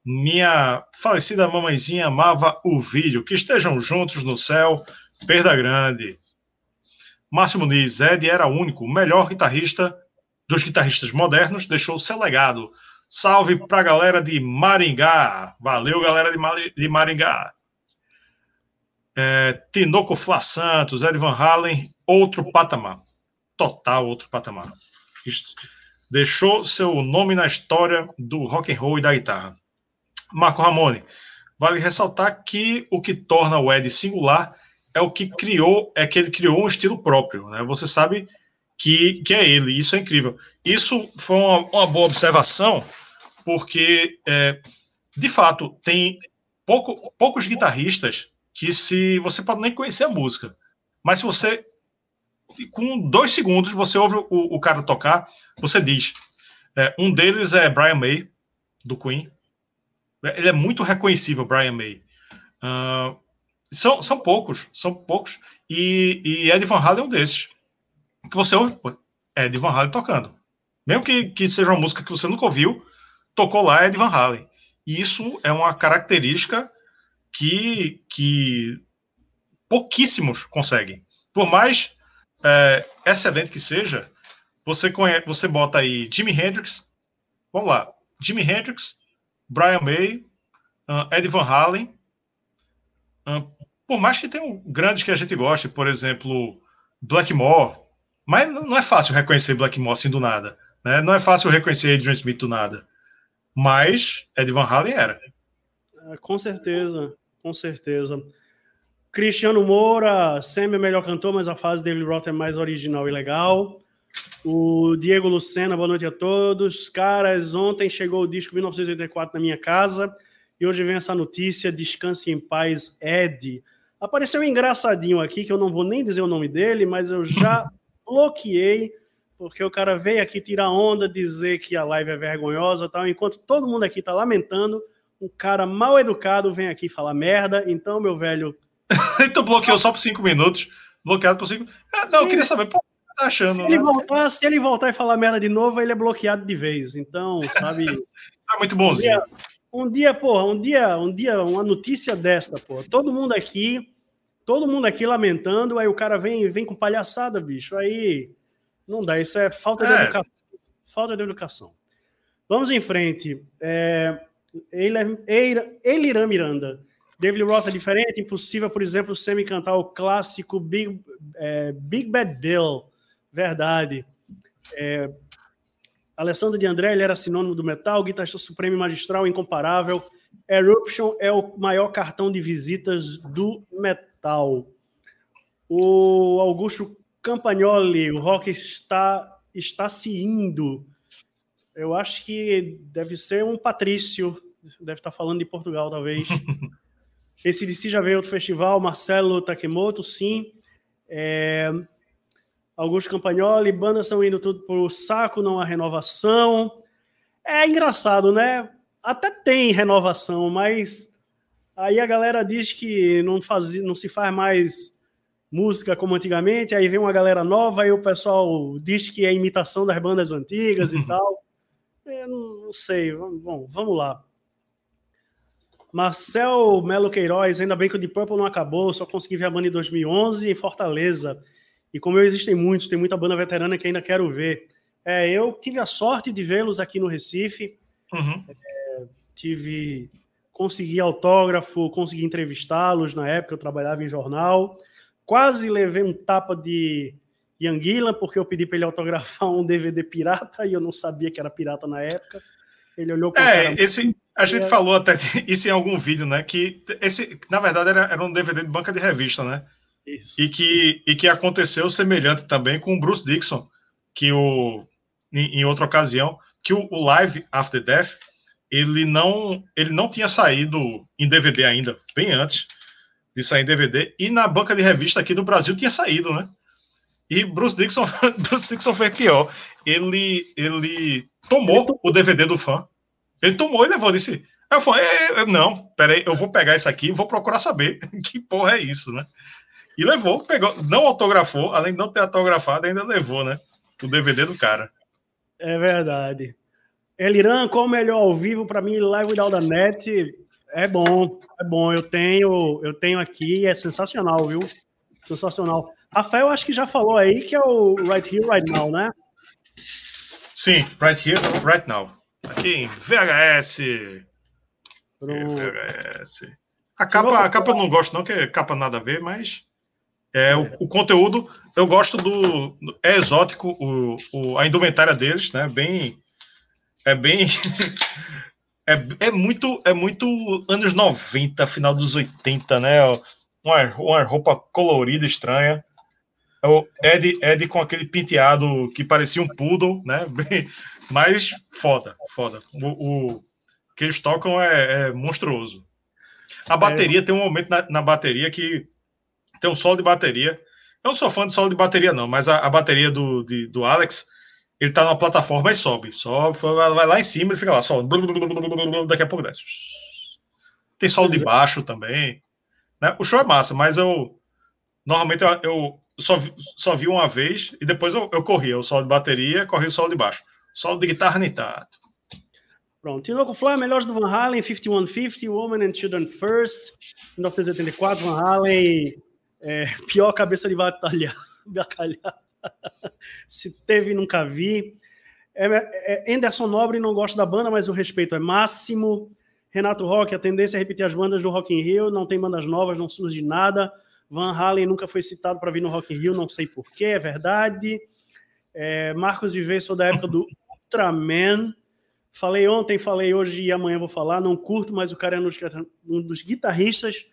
Minha falecida mamãezinha amava o vídeo. Que estejam juntos no céu. Perda grande. Márcio Muniz. Ed era único, o melhor guitarrista dos guitarristas modernos. Deixou seu legado. Salve pra galera de Maringá. Valeu, galera de Maringá é, Tinoco Fla Santos, Ed Van Halen, outro patamar. Total outro patamar. Deixou seu nome na história do rock and roll e da guitarra. Marco Ramone, vale ressaltar que o que torna o Ed singular é o que criou, é que ele criou um estilo próprio. Né? Você sabe que, que é ele, isso é incrível. Isso foi uma, uma boa observação, porque, é, de fato, tem pouco, poucos guitarristas que se você pode nem conhecer a música, mas se você com dois segundos você ouve o, o cara tocar, você diz. É, um deles é Brian May do Queen. Ele é muito reconhecível, Brian May. Uh, são, são poucos, são poucos. E, e Ed Van Halen é um desses. Que você ouve, é Ed Van Halen tocando. Mesmo que, que seja uma música que você nunca ouviu, tocou lá Ed Van Halen. E isso é uma característica que, que pouquíssimos conseguem. Por mais é, excelente que seja, você, conhece, você bota aí Jimi Hendrix, vamos lá, Jimi Hendrix, Brian May, uh, Eddie Van Halen, uh, por mais que tenham grandes que a gente goste, por exemplo, Blackmore, mas não é fácil reconhecer Blackmore assim do nada. Né? Não é fácil reconhecer Adrian Smith do nada. Mas Ed Van Halen era. É, com certeza, com certeza. Cristiano Moura, sempre é melhor cantor, mas a fase dele Roth é mais original e legal. O Diego Lucena, boa noite a todos. Caras, ontem chegou o disco 1984 na minha casa e hoje vem essa notícia: Descanse em paz, Ed. Apareceu um engraçadinho aqui, que eu não vou nem dizer o nome dele, mas eu já bloqueei, porque o cara veio aqui tirar onda, dizer que a live é vergonhosa tal, enquanto todo mundo aqui está lamentando, um cara mal educado vem aqui falar merda. Então, meu velho. tu bloqueou só por cinco minutos. Bloqueado por cinco. Ah, não, Sim. eu queria saber, pô, tá achando? Se ele, né? voltar, se ele voltar e falar merda de novo, ele é bloqueado de vez. Então, sabe. tá muito bonzinho. Um dia, um dia, porra, um dia, um dia, uma notícia desta, pô. Todo mundo aqui todo mundo aqui lamentando, aí o cara vem, vem com palhaçada, bicho. Aí não dá, isso é falta de é. educação. Falta de educação. Vamos em frente. É, Eiliran Miranda. David Roth é diferente, impossível, por exemplo, Semi cantar o clássico Big, é, Big Bad Bill. Verdade. É, Alessandro de André, ele era sinônimo do metal, guitarrista supremo e magistral, incomparável. Eruption é o maior cartão de visitas do metal tal. O Augusto Campagnoli, o rock está, está se indo. Eu acho que deve ser um Patrício, deve estar falando de Portugal, talvez. Esse DC já veio outro festival, Marcelo Takemoto, sim. É... Augusto Campagnoli, bandas estão indo tudo para o saco, não há renovação. É engraçado, né? Até tem renovação, mas Aí a galera diz que não, faz, não se faz mais música como antigamente, aí vem uma galera nova, aí o pessoal diz que é imitação das bandas antigas e tal. Eu não, sei, bom, vamos lá. Marcel Melo Queiroz, ainda bem que o Deep Purple não acabou, só consegui ver a banda em 2011 em Fortaleza. E como eu existem muitos, tem muita banda veterana que ainda quero ver. É, eu tive a sorte de vê-los aqui no Recife. Uhum. É, tive consegui autógrafo, consegui entrevistá-los na época, eu trabalhava em jornal. Quase levei um tapa de Yanguila, porque eu pedi para ele autografar um DVD pirata e eu não sabia que era pirata na época. Ele olhou com É, esse, a gente falou até isso em algum vídeo, né? Que esse, na verdade, era, era um DVD de banca de revista, né? Isso. E que, e que aconteceu semelhante também com o Bruce Dixon, que o, em, em outra ocasião, que o, o Live After Death ele não, ele não tinha saído em DVD ainda, bem antes de sair em DVD, e na banca de revista aqui no Brasil tinha saído, né? E Bruce Dixon, Bruce Dixon foi pior. Ele, ele tomou ele o DVD do fã. Ele tomou e levou, disse. Eu falei, é, é, não, peraí, eu vou pegar isso aqui e vou procurar saber que porra é isso, né? E levou, pegou, não autografou, além de não ter autografado, ainda levou, né? O DVD do cara. É verdade. Eliran, qual o melhor ao vivo para mim? Live Without the Net é bom, é bom. Eu tenho, eu tenho aqui, é sensacional, viu? Sensacional. Rafael, acho que já falou aí que é o Right Here, Right Now, né? Sim, Right Here, Right Now. Aqui em VHS. Pro... VHS. A capa, a capa eu não gosto, não, que é capa nada a ver, mas é, é. O, o, conteúdo eu gosto do. É exótico, o, o, a indumentária deles, né? Bem é bem. é, é, muito, é muito anos 90, final dos 80, né? Uma, uma roupa colorida, estranha. É o Ed, Ed com aquele penteado que parecia um poodle, né? Bem, mas foda, foda. O, o que eles tocam é, é monstruoso. A é. bateria é. tem um momento na, na, bateria que tem um solo de bateria. Eu não sou fã de solo de bateria, não, mas a, a bateria do, de, do Alex ele tá numa plataforma e sobe. Sobe, vai lá em cima e fica lá, só. Daqui a pouco desce. Tem solo de baixo também. Né? O show é massa, mas eu. Normalmente eu, eu só, vi, só vi uma vez e depois eu, eu corria o solo de bateria, corria o solo de baixo. Solo de guitarra nem tanto. Pronto. Tinoco Fly, melhores do Van Halen, 5150, Woman and Children First, 1984, Van Halen, é, pior cabeça de batalha, bacalhau. Se teve, nunca vi. É, é, Anderson Nobre não gosta da banda, mas o respeito é máximo. Renato Rock, a tendência é repetir as bandas do Rock in Rio, não tem bandas novas, não surge nada. Van Halen nunca foi citado para vir no Rock in Rio, não sei porquê, é verdade. É, Marcos Viver, sou da época do Ultraman. Falei ontem, falei hoje e amanhã vou falar. Não curto, mas o cara é um dos guitarristas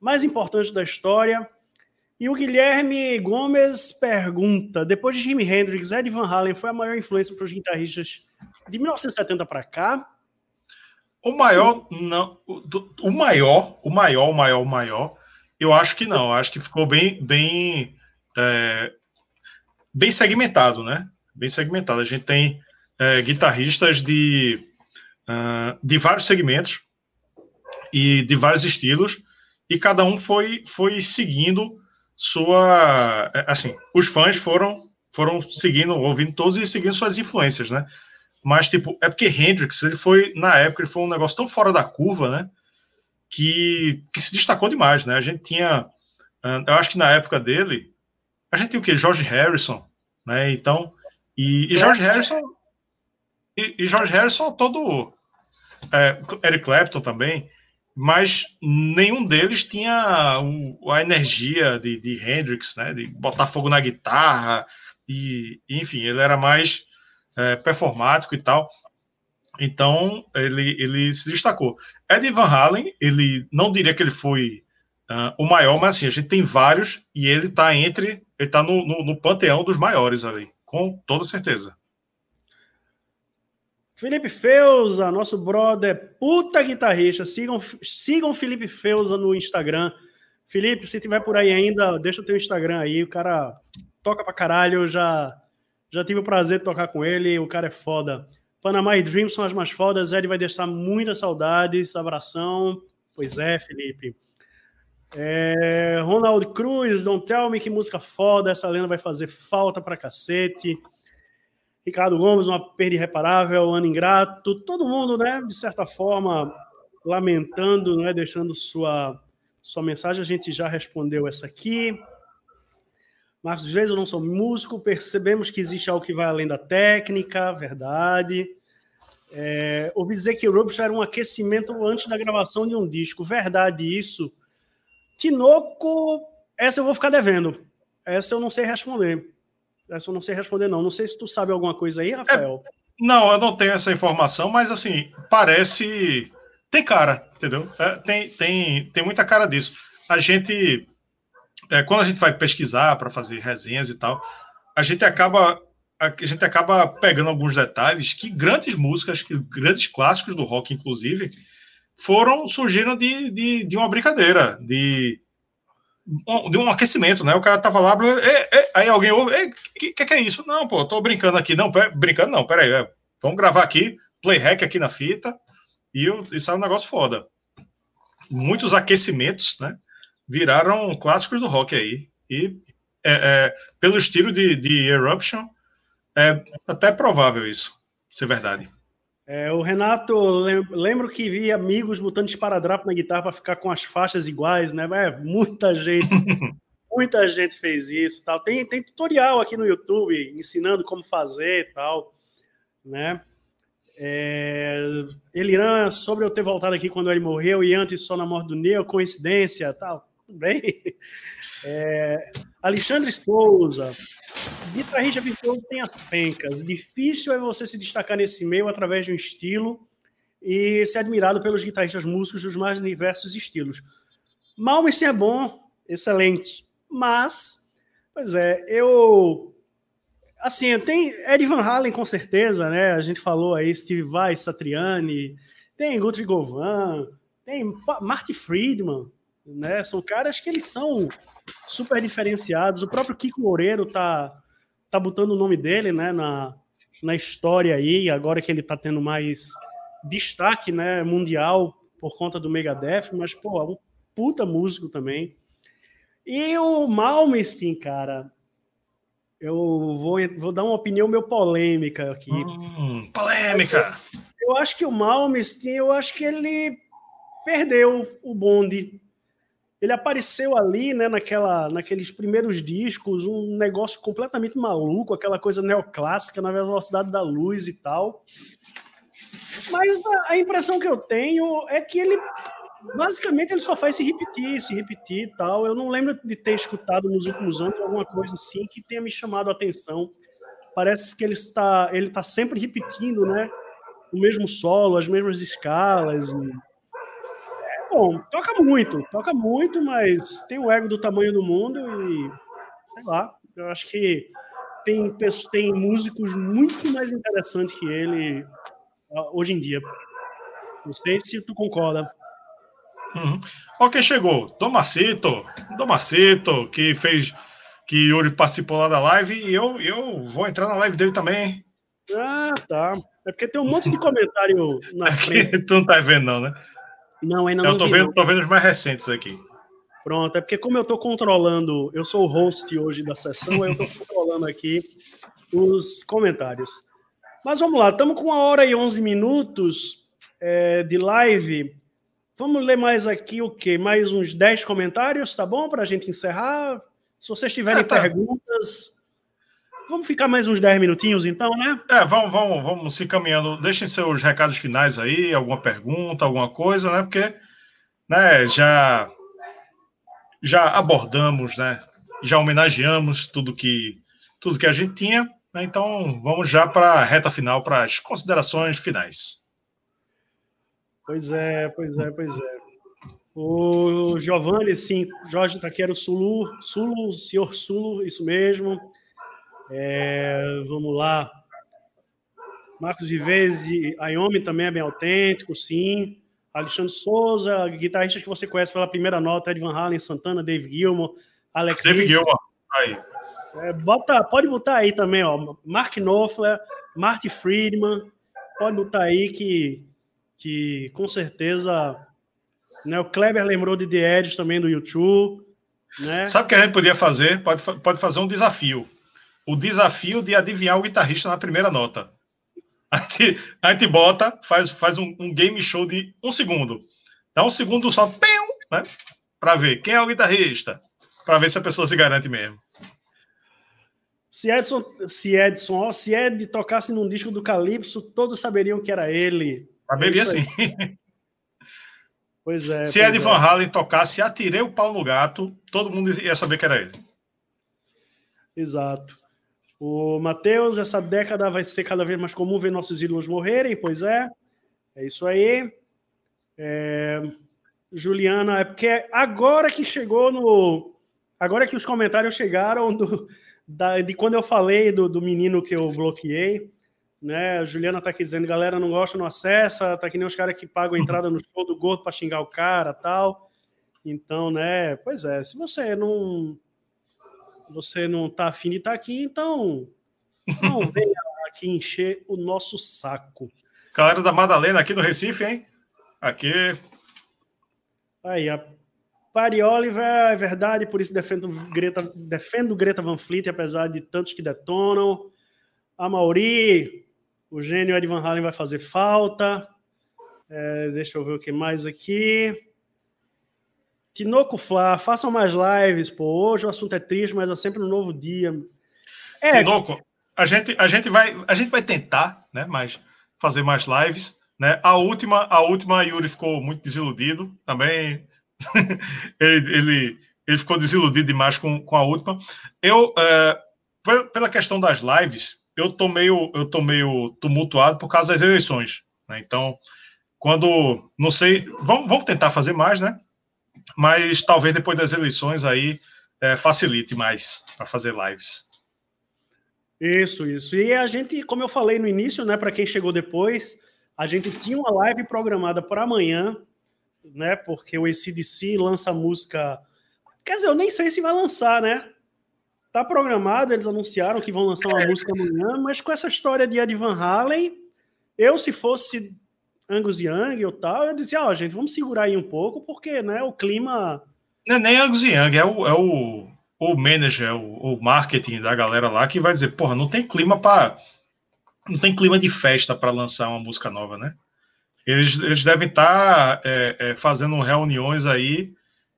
mais importantes da história. E o Guilherme Gomes pergunta: depois de Jimi Hendrix, Ed Van Halen foi a maior influência para os guitarristas de 1970 para cá? O maior, Sim. não. O, maior, o maior, o maior, o maior, eu acho que não. Acho que ficou bem, bem, é, bem segmentado, né? Bem segmentado. A gente tem é, guitarristas de, uh, de vários segmentos e de vários estilos, e cada um foi, foi seguindo sua. É, assim, os fãs foram, foram seguindo, ouvindo todos e seguindo suas influências, né? Mas, tipo, é porque Hendrix, ele foi, na época, ele foi um negócio tão fora da curva, né? Que, que se destacou demais, né? A gente tinha, eu acho que na época dele, a gente tinha o quê? George Harrison, né? Então, e, e George Harrison, e, e George Harrison todo, é, Eric Clapton também, mas nenhum deles tinha o, a energia de, de Hendrix, né? De botar fogo na guitarra, e, enfim, ele era mais é, performático e tal. Então, ele, ele se destacou. Ed Van Halen, ele não diria que ele foi uh, o maior, mas assim, a gente tem vários e ele está entre, ele está no, no, no, panteão dos maiores ali, com toda certeza. Felipe Feuza, nosso brother, puta guitarrista. Sigam, sigam Felipe Feuza no Instagram. Felipe, se tiver por aí ainda, deixa o teu Instagram aí. O cara toca pra caralho, já já tive o prazer de tocar com ele, o cara é foda. Panamá e Dreams são as mais fodas. Ed vai deixar muitas saudades. Abração. Pois é, Felipe. É, Ronald Cruz, Don't Tell Me, que música foda. Essa lenda vai fazer falta pra cacete. Ricardo Gomes, uma perda irreparável. Ano ingrato. Todo mundo, né, de certa forma, lamentando, né, deixando sua, sua mensagem. A gente já respondeu essa aqui. Marcos, vezes eu não sou músico, percebemos que existe algo que vai além da técnica, verdade. É, ouvi dizer que o Rubens era um aquecimento antes da gravação de um disco, verdade isso. Tinoco, essa eu vou ficar devendo. Essa eu não sei responder. Essa eu não sei responder, não. Não sei se tu sabe alguma coisa aí, Rafael. É, não, eu não tenho essa informação, mas assim, parece. Tem cara, entendeu? É, tem, tem, tem muita cara disso. A gente é, quando a gente vai pesquisar para fazer resenhas e tal, a gente acaba a gente acaba pegando alguns detalhes que grandes músicas, que grandes clássicos do rock, inclusive, foram surgindo de, de, de uma brincadeira, de, de um aquecimento, né? O cara tava lá, aí alguém ouve, o que, que, é isso? Não, pô, tô brincando aqui. Não, brincando não, peraí, é, vamos gravar aqui, play hack aqui na fita, e, e sai um negócio foda. Muitos aquecimentos, né? viraram clássicos do rock aí. E é, é, pelo estilo de, de Eruption, é até provável isso ser verdade. É, o Renato, lembro que vi amigos botando esparadrapo na guitarra para ficar com as faixas iguais, né? É, muita gente, muita gente fez isso, tal. Tem, tem tutorial aqui no YouTube ensinando como fazer, tal, né? É, Eliran, sobre eu ter voltado aqui quando ele morreu e antes só na morte do Neo, coincidência, tal bem. É, Alexandre Souza. Guitarrista virtuoso tem as pencas. Difícil é você se destacar nesse meio através de um estilo e ser admirado pelos guitarristas músicos dos mais diversos estilos. Malmsteen é bom, excelente. Mas, pois é, eu. Assim, tem Ed Van Halen com certeza, né? A gente falou aí, Steve Vai, Satriani, tem Guthrie Govan, tem Marty Friedman, né? São caras que eles são super diferenciados. O próprio Kiko Loureiro tá, tá botando o nome dele, né, na, na história aí, agora que ele tá tendo mais destaque, né, mundial por conta do Megadeth, mas, pô, é um puta músico também. E o Malmsteen, cara, eu vou, vou dar uma opinião meio polêmica aqui. Hum, polêmica! Eu, eu acho que o Malmsteen, eu acho que ele perdeu o bonde ele apareceu ali, né, naquela, naqueles primeiros discos, um negócio completamente maluco, aquela coisa neoclássica na velocidade da luz e tal. Mas a, a, impressão que eu tenho é que ele basicamente ele só faz se repetir, se repetir e tal. Eu não lembro de ter escutado nos últimos anos alguma coisa assim que tenha me chamado a atenção. Parece que ele está, ele está sempre repetindo, né? O mesmo solo, as mesmas escalas. E... É bom, toca muito, toca muito, mas tem o ego do tamanho do mundo e sei lá. Eu acho que tem, tem músicos muito mais interessantes que ele ah, hoje em dia. Não sei se tu concorda. Uhum. Quem chegou? Domacito. Domacito, que fez. Que Yuri participou lá da live e eu, eu vou entrar na live dele também. Ah, tá. É porque tem um monte de comentário na frente. tu não tá vendo, não, né? Não, ainda não. Eu tô, vi, vendo, não. tô vendo os mais recentes aqui. Pronto, é porque como eu tô controlando, eu sou o host hoje da sessão, eu tô controlando aqui os comentários. Mas vamos lá, estamos com uma hora e 11 minutos é, de live. Vamos ler mais aqui o quê? Mais uns 10 comentários, tá bom? Para a gente encerrar. Se vocês tiverem é, tá. perguntas, vamos ficar mais uns 10 minutinhos então, né? É, vamos, vamos, vamos se caminhando. Deixem seus recados finais aí, alguma pergunta, alguma coisa, né? Porque né, já, já abordamos, né? Já homenageamos tudo que, tudo que a gente tinha. Né? Então, vamos já para a reta final, para as considerações finais. Pois é, pois é, pois é. O Giovanni, sim, Jorge Taquero Sulu, Sulu, senhor Sulu, isso mesmo. É, vamos lá. Marcos Vivese, Ayomi também é bem autêntico, sim. Alexandre Souza, guitarrista que você conhece pela primeira nota, Ed Van Halen, Santana, Dave Gilmour, Alex Dave Gilmour, aí. É, bota, pode botar aí também, ó. Mark Knopfler, Marty Friedman, pode botar aí que que com certeza né, o Kleber lembrou de The Edge também do YouTube. Né? Sabe o que a gente podia fazer? Pode, pode fazer um desafio. O desafio de adivinhar o guitarrista na primeira nota. A gente, a gente bota, faz, faz um, um, game show de um segundo. Dá um segundo só, né? Para ver quem é o guitarrista. Para ver se a pessoa se garante mesmo. Se Edson, se Edson, se Ed tocasse num disco do Calypso, todos saberiam que era ele. Saberia é sim. Pois é. Se pois Ed Van é. Halen tocasse Atirei o Pau no Gato, todo mundo ia saber que era ele. Exato. O Matheus, essa década vai ser cada vez mais comum ver nossos ídolos morrerem, pois é. É isso aí. É... Juliana, é porque agora que chegou no. Agora que os comentários chegaram do, da, de quando eu falei do, do menino que eu bloqueei. Né? A Juliana tá aqui dizendo, galera não gosta, não acessa, tá que nem os caras que pagam a entrada no show do gordo para xingar o cara tal. Então, né, pois é, se você não você não tá afim de estar tá aqui, então não venha aqui encher o nosso saco. Galera da Madalena aqui no Recife, hein? Aqui. Aí, a Pari Oliver, é verdade, por isso defendo Greta, defendo Greta Van Fleet, apesar de tantos que detonam. A Mauri, o gênio Ed Van Halen vai fazer falta. É, deixa eu ver o que mais aqui. Tinoco Flá, façam mais lives, pô. Hoje o assunto é triste, mas é sempre um novo dia. É, Tinoco, a gente, a gente vai, a gente vai tentar, né? Mas fazer mais lives, né? A última, a última Yuri ficou muito desiludido também. ele, ele, ele, ficou desiludido demais com, com a última. Eu, é, pela questão das lives, eu tô meio, eu tô meio tumultuado por causa das eleições. Né? Então, quando, não sei, vamos, vamos tentar fazer mais, né? Mas talvez depois das eleições aí é, facilite mais para fazer lives. Isso, isso. E a gente, como eu falei no início, né, para quem chegou depois, a gente tinha uma live programada para amanhã, né, porque o ACDC lança música. Quer dizer, eu nem sei se vai lançar, né? Tá programado, eles anunciaram que vão lançar uma música amanhã, mas com essa história de Ed Van Halen, eu, se fosse Angus Young ou tal, eu dizia, ó, oh, gente, vamos segurar aí um pouco, porque, né, o clima... Não é nem Angus Young, é o, é o, o manager, o, o marketing da galera lá que vai dizer, porra, não tem clima para não tem clima de festa para lançar uma música nova, né? Eles, eles devem estar tá, é, é, fazendo reuniões aí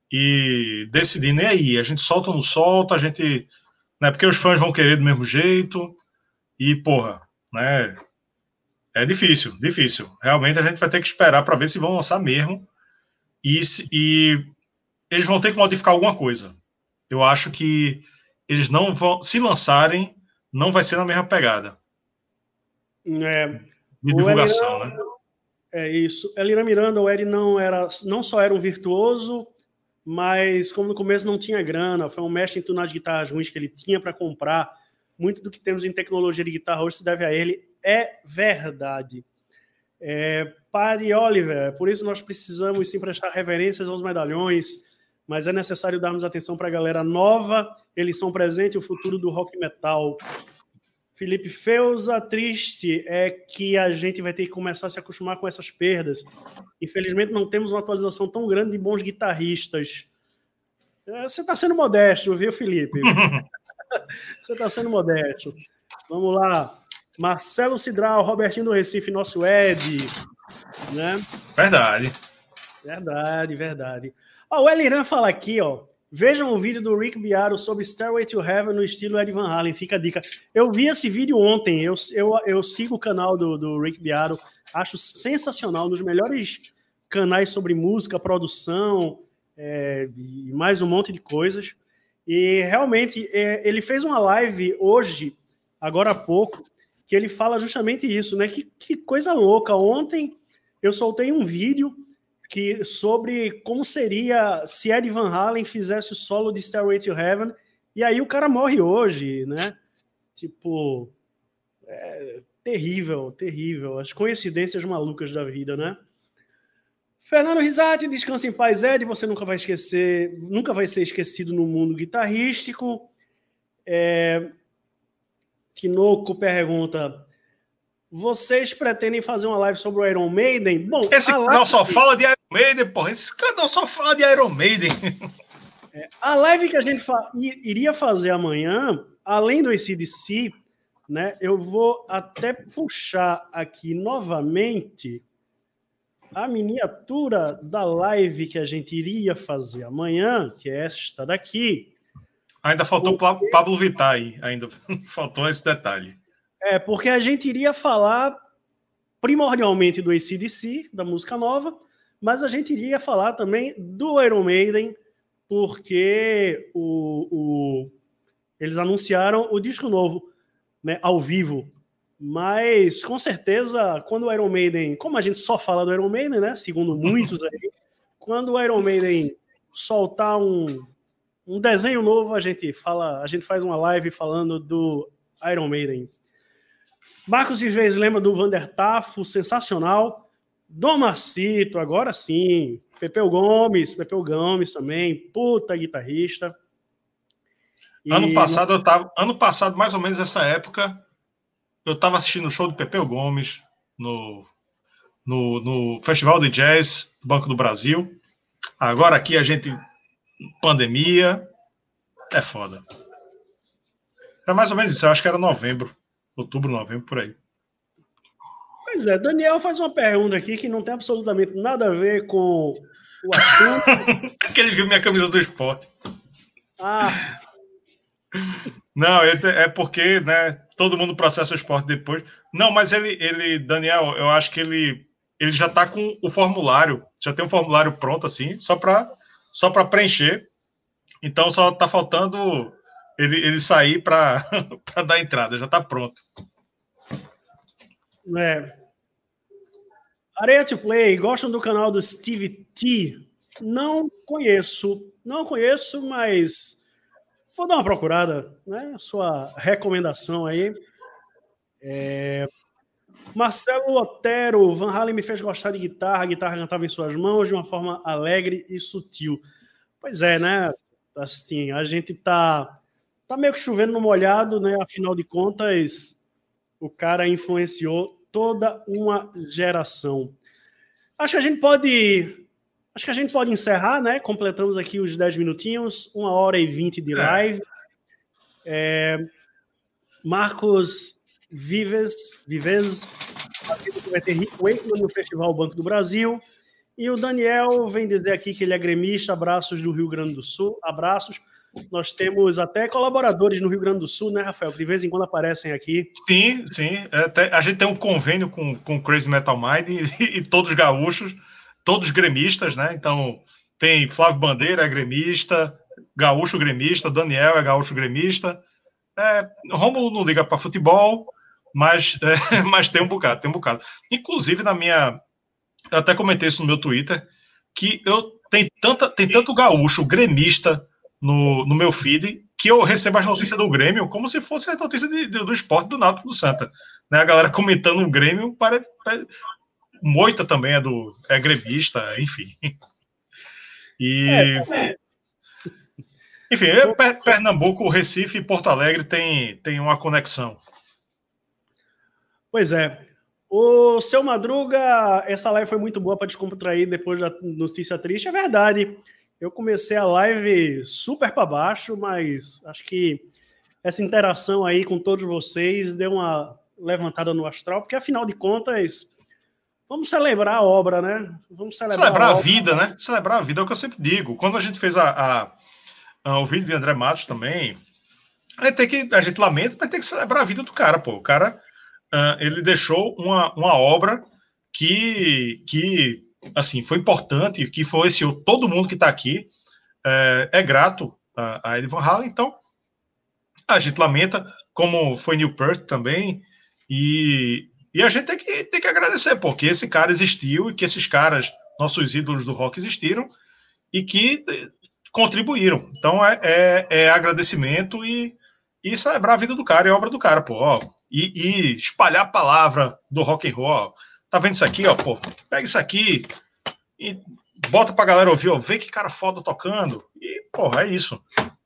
e decidindo, e aí, a gente solta ou não solta, a gente né? Porque os fãs vão querer do mesmo jeito. E, porra, né? É difícil, difícil. Realmente a gente vai ter que esperar para ver se vão lançar mesmo. E, e eles vão ter que modificar alguma coisa. Eu acho que eles não vão, se lançarem, não vai ser na mesma pegada. É, de divulgação, né? É isso. Elira Miranda, o Eri não era, não só era um virtuoso, mas como no começo não tinha grana, foi um mestre em tunar de guitarras ruins que ele tinha para comprar. Muito do que temos em tecnologia de guitarra hoje se deve a ele. É verdade. É, Padre Oliver, por isso nós precisamos sim prestar reverências aos medalhões, mas é necessário darmos atenção para a galera nova, eles são presente o futuro do rock metal. Felipe Feuza, triste é que a gente vai ter que começar a se acostumar com essas perdas. Infelizmente, não temos uma atualização tão grande de bons guitarristas. É, você está sendo modesto, viu, Felipe? Você está sendo modesto. Vamos lá. Marcelo Cidral, Robertinho do Recife, nosso Ed. Né? Verdade. Verdade, verdade. Ó, o Eliran fala aqui, ó. Vejam o vídeo do Rick Biaro sobre Stairway to Heaven no estilo Ed Van Halen, fica a dica. Eu vi esse vídeo ontem, eu, eu, eu sigo o canal do, do Rick Biaro, acho sensacional, um dos melhores canais sobre música, produção é, e mais um monte de coisas. E realmente, é, ele fez uma live hoje, agora há pouco, que ele fala justamente isso, né? Que, que coisa louca. Ontem eu soltei um vídeo que sobre como seria se Ed Van Halen fizesse o solo de Stairway to Heaven e aí o cara morre hoje, né? Tipo, é, terrível, terrível. As coincidências malucas da vida, né? Fernando Risati, descansa em paz, Ed. Você nunca vai esquecer, nunca vai ser esquecido no mundo guitarrístico. É, Tinoco pergunta: vocês pretendem fazer uma live sobre o Iron Maiden? Bom, esse canal só fala de Iron Maiden, porra. Esse canal só fala de Iron Maiden. É, a live que a gente fa iria fazer amanhã, além do ACDC, né, eu vou até puxar aqui novamente a miniatura da live que a gente iria fazer amanhã, que é esta daqui. Ainda faltou Porque... Pablo Vittar aí, ainda faltou esse detalhe. É, porque a gente iria falar primordialmente do ACDC, da música nova, mas a gente iria falar também do Iron Maiden, porque o, o eles anunciaram o disco novo, né, ao vivo. Mas, com certeza, quando o Iron Maiden, como a gente só fala do Iron Maiden, né, segundo muitos aí, quando o Iron Maiden soltar um, um desenho novo, a gente fala, a gente faz uma live falando do Iron Maiden. Marcos Vives lembra do Vander Tafo, sensacional. Dom Marcito, agora sim. Pepeu Gomes, Pepeu Gomes também, puta guitarrista. E... Ano passado eu tava, ano passado mais ou menos essa época, eu estava assistindo o show do Pepeu Gomes no, no, no Festival de Jazz do Banco do Brasil. Agora aqui a gente pandemia, é foda. É mais ou menos isso, eu acho que era novembro outubro, novembro, por aí. Pois é, Daniel faz uma pergunta aqui que não tem absolutamente nada a ver com o assunto. é que ele viu minha camisa do esporte. Ah. Não, é porque, né, todo mundo processa o esporte depois. Não, mas ele, ele Daniel, eu acho que ele, ele já está com o formulário, já tem um formulário pronto, assim, só para só preencher. Então só está faltando ele, ele sair para dar entrada, já está pronto. É. Areia to Play, gostam do canal do Steve T? Não conheço, não conheço, mas vou dar uma procurada, né? Sua recomendação aí. É... Marcelo Otero, Van Halen me fez gostar de guitarra, a guitarra cantava em suas mãos de uma forma alegre e sutil. Pois é, né? Assim, a gente tá tá meio que chovendo no molhado, né? Afinal de contas, o cara influenciou toda uma geração. Acho que a gente pode. Acho que a gente pode encerrar, né? Completamos aqui os 10 minutinhos, uma hora e 20 de é. live. É, Marcos Vives, Vives que vai ter Rick Wakeman no Festival Banco do Brasil. E o Daniel vem dizer aqui que ele é gremista. Abraços do Rio Grande do Sul. Abraços. Nós temos até colaboradores no Rio Grande do Sul, né, Rafael? Que de vez em quando aparecem aqui. Sim, sim. É, a gente tem um convênio com o Crazy Metal Mind e, e, todos gaúchos, todos gremistas, né? Então, tem Flávio Bandeira, é gremista, gaúcho gremista, Daniel é gaúcho gremista. É, Romulo não liga para futebol, mas, é, mas tem um bocado, tem um bocado. Inclusive, na minha. Eu até comentei isso no meu Twitter, que eu tem, tanta, tem tanto gaúcho gremista no, no meu feed que eu recebo as notícias do Grêmio como se fosse a notícia de, de, do esporte do Náutico do Santa. Né? A galera comentando o Grêmio, parece, parece, Moita também é, do, é gremista, enfim. E. É, enfim, é, Pernambuco, Recife e Porto Alegre tem, tem uma conexão. Pois é. O seu Madruga, essa live foi muito boa para descontrair depois da notícia triste. É verdade. Eu comecei a live super para baixo, mas acho que essa interação aí com todos vocês deu uma levantada no astral, porque afinal de contas, vamos celebrar a obra, né? Vamos celebrar, celebrar a, a vida, né? Celebrar a vida é o que eu sempre digo. Quando a gente fez a, a, a o vídeo de André Matos também, a gente, tem que, a gente lamenta, mas tem que celebrar a vida do cara, pô. O cara, uh, ele deixou uma, uma obra que, que assim, foi importante, que influenciou todo mundo que está aqui. É, é, grato a, a Van Halen, então a gente lamenta, como foi Neil Peart também, e, e a gente tem que, tem que agradecer, porque esse cara existiu e que esses caras, nossos ídolos do rock, existiram e que contribuíram. Então é, é, é agradecimento e, e celebrar a vida do cara e a obra do cara, pô. Ó, e, e espalhar a palavra do rock and roll. Ó, Tá vendo isso aqui, ó, pô? Pega isso aqui e bota pra galera ouvir, ó, vê que cara foda tocando. E, porra, é isso.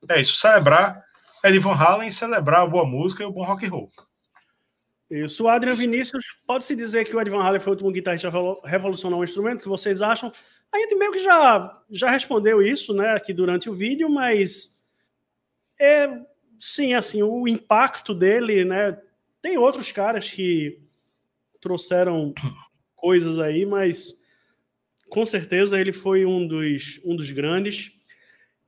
É isso, celebrar Eddie Van Halen, celebrar a boa música e o bom rock and roll. Isso, o Adrian Vinícius, pode-se dizer que o Eddie Van Halen foi o último guitarrista a revolucionar um instrumento, que vocês acham? A gente meio que já, já respondeu isso, né, aqui durante o vídeo, mas é, sim, assim, o impacto dele, né, tem outros caras que trouxeram coisas aí, mas com certeza ele foi um dos, um dos grandes.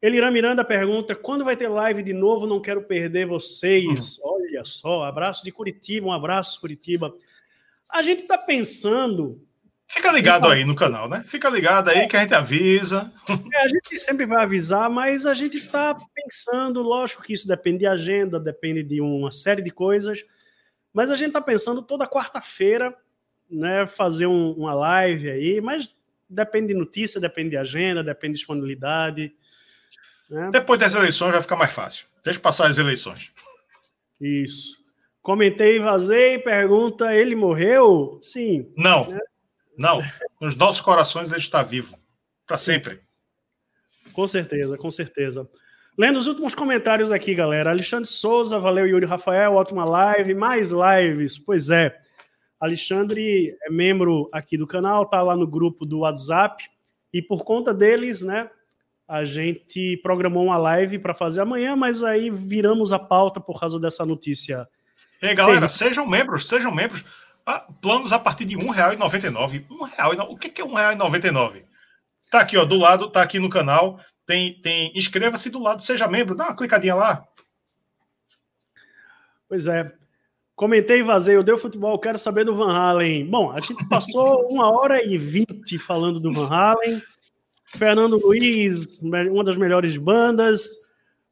Elira Miranda pergunta: quando vai ter live de novo? Não quero perder vocês. Uhum. Olha só, abraço de Curitiba, um abraço, Curitiba. A gente está pensando. Fica ligado aí no canal, né? Fica ligado aí que a gente avisa. É, a gente sempre vai avisar, mas a gente está pensando, lógico que isso depende de agenda, depende de uma série de coisas. Mas a gente está pensando toda quarta-feira, né, fazer um, uma live aí, mas depende de notícia, depende de agenda, depende de disponibilidade. Né? Depois das eleições vai ficar mais fácil. Deixa passar as eleições. Isso. Comentei, vazei, pergunta: ele morreu? Sim. Não. Né? Não. Nos nossos corações ele está vivo. Para sempre. Com certeza, com certeza. Lendo os últimos comentários aqui, galera. Alexandre Souza, valeu, Yuri Rafael, ótima live, mais lives. Pois é. Alexandre é membro aqui do canal, tá lá no grupo do WhatsApp e por conta deles, né, a gente programou uma live para fazer amanhã, mas aí viramos a pauta por causa dessa notícia. E aí, galera, sejam membros, sejam membros. Ah, planos a partir de R$ 1,99. R$ O que é R$ 1,99? Tá aqui, ó, do lado, tá aqui no canal tem, tem inscreva-se do lado, seja membro, dá uma clicadinha lá. Pois é. Comentei vazio, deu futebol, quero saber do Van Halen. Bom, a gente passou uma hora e vinte falando do Van Halen. Fernando Luiz, uma das melhores bandas.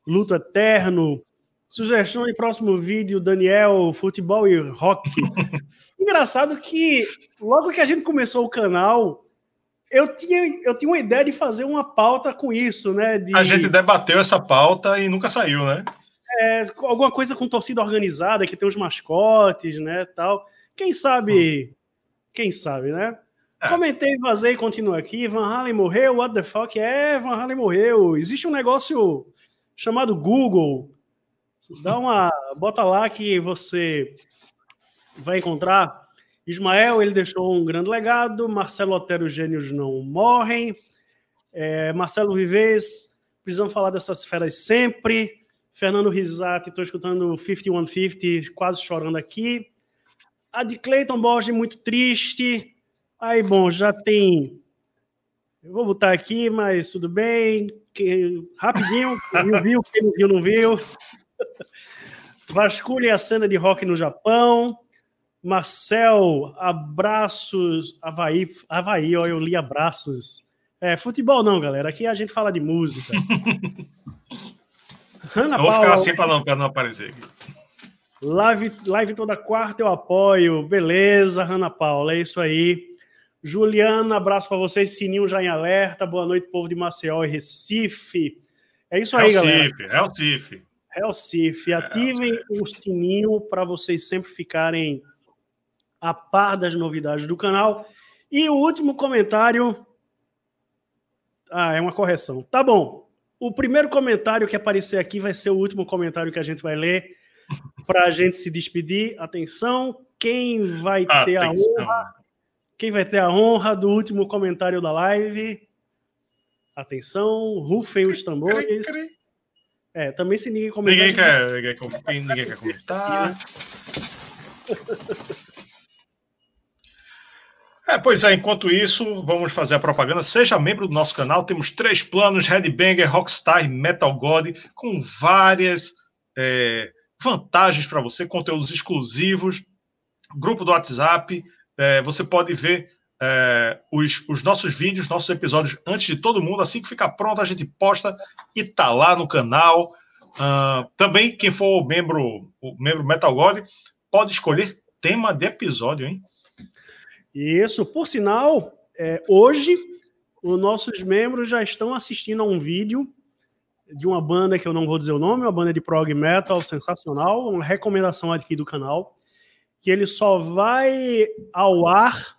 Luto Eterno. Sugestão de próximo vídeo, Daniel, futebol e rock. Engraçado que logo que a gente começou o canal, eu tinha, eu tinha uma ideia de fazer uma pauta com isso, né? De, a gente debateu essa pauta e nunca saiu, né? É, alguma coisa com torcida organizada, que tem os mascotes, né? Tal. Quem sabe, hum. quem sabe, né? É. Comentei, vazei e continuo aqui. Van Halen morreu, what the fuck? É, Van Halen morreu. Existe um negócio chamado Google. Dá uma. Bota lá que você vai encontrar Ismael, ele deixou um grande legado. Marcelo Otero, gênios não morrem. É, Marcelo Vives, precisamos falar dessas feras sempre. Fernando Risati, estou escutando 5150, quase chorando aqui. A de Clayton Borges, muito triste. Aí, bom, já tem Eu vou botar aqui, mas tudo bem. Que, rapidinho, quem viu, quem não viu, não viu. Vasculhe a cena de rock no Japão. Marcel, abraços. Havaí, Havaí, ó, eu li abraços. É, futebol não, galera. Aqui a gente fala de música. Ana vou Paula, ficar assim para não, não aparecer aqui. Live, live toda quarta eu apoio. Beleza, Ana Paula, é isso aí. Juliana, abraço para vocês. Sininho já em alerta. Boa noite, povo de Maceió e Recife. É isso aí, galera. É o Recife. Recife. Ativem o sininho para vocês sempre ficarem a par das novidades do canal. E o último comentário. Ah, é uma correção. Tá bom. O primeiro comentário que aparecer aqui vai ser o último comentário que a gente vai ler para a gente se despedir. Atenção, quem vai ter Atenção. a honra quem vai ter a honra do último comentário da live? Atenção, rufem os tambores. É, também se ninguém comentar. Ninguém quer, ninguém, ninguém quer comentar. É, pois é, enquanto isso, vamos fazer a propaganda. Seja membro do nosso canal, temos três planos: Headbanger, Rockstar e Metal God, com várias é, vantagens para você, conteúdos exclusivos, grupo do WhatsApp, é, você pode ver é, os, os, nossos vídeos, nossos episódios antes de todo mundo. Assim que ficar pronto, a gente posta e tá lá no canal. Uh, também, quem for membro, o membro Metal God, pode escolher tema de episódio, hein? Isso, por sinal, é, hoje os nossos membros já estão assistindo a um vídeo de uma banda que eu não vou dizer o nome, uma banda de prog metal sensacional, uma recomendação aqui do canal que ele só vai ao ar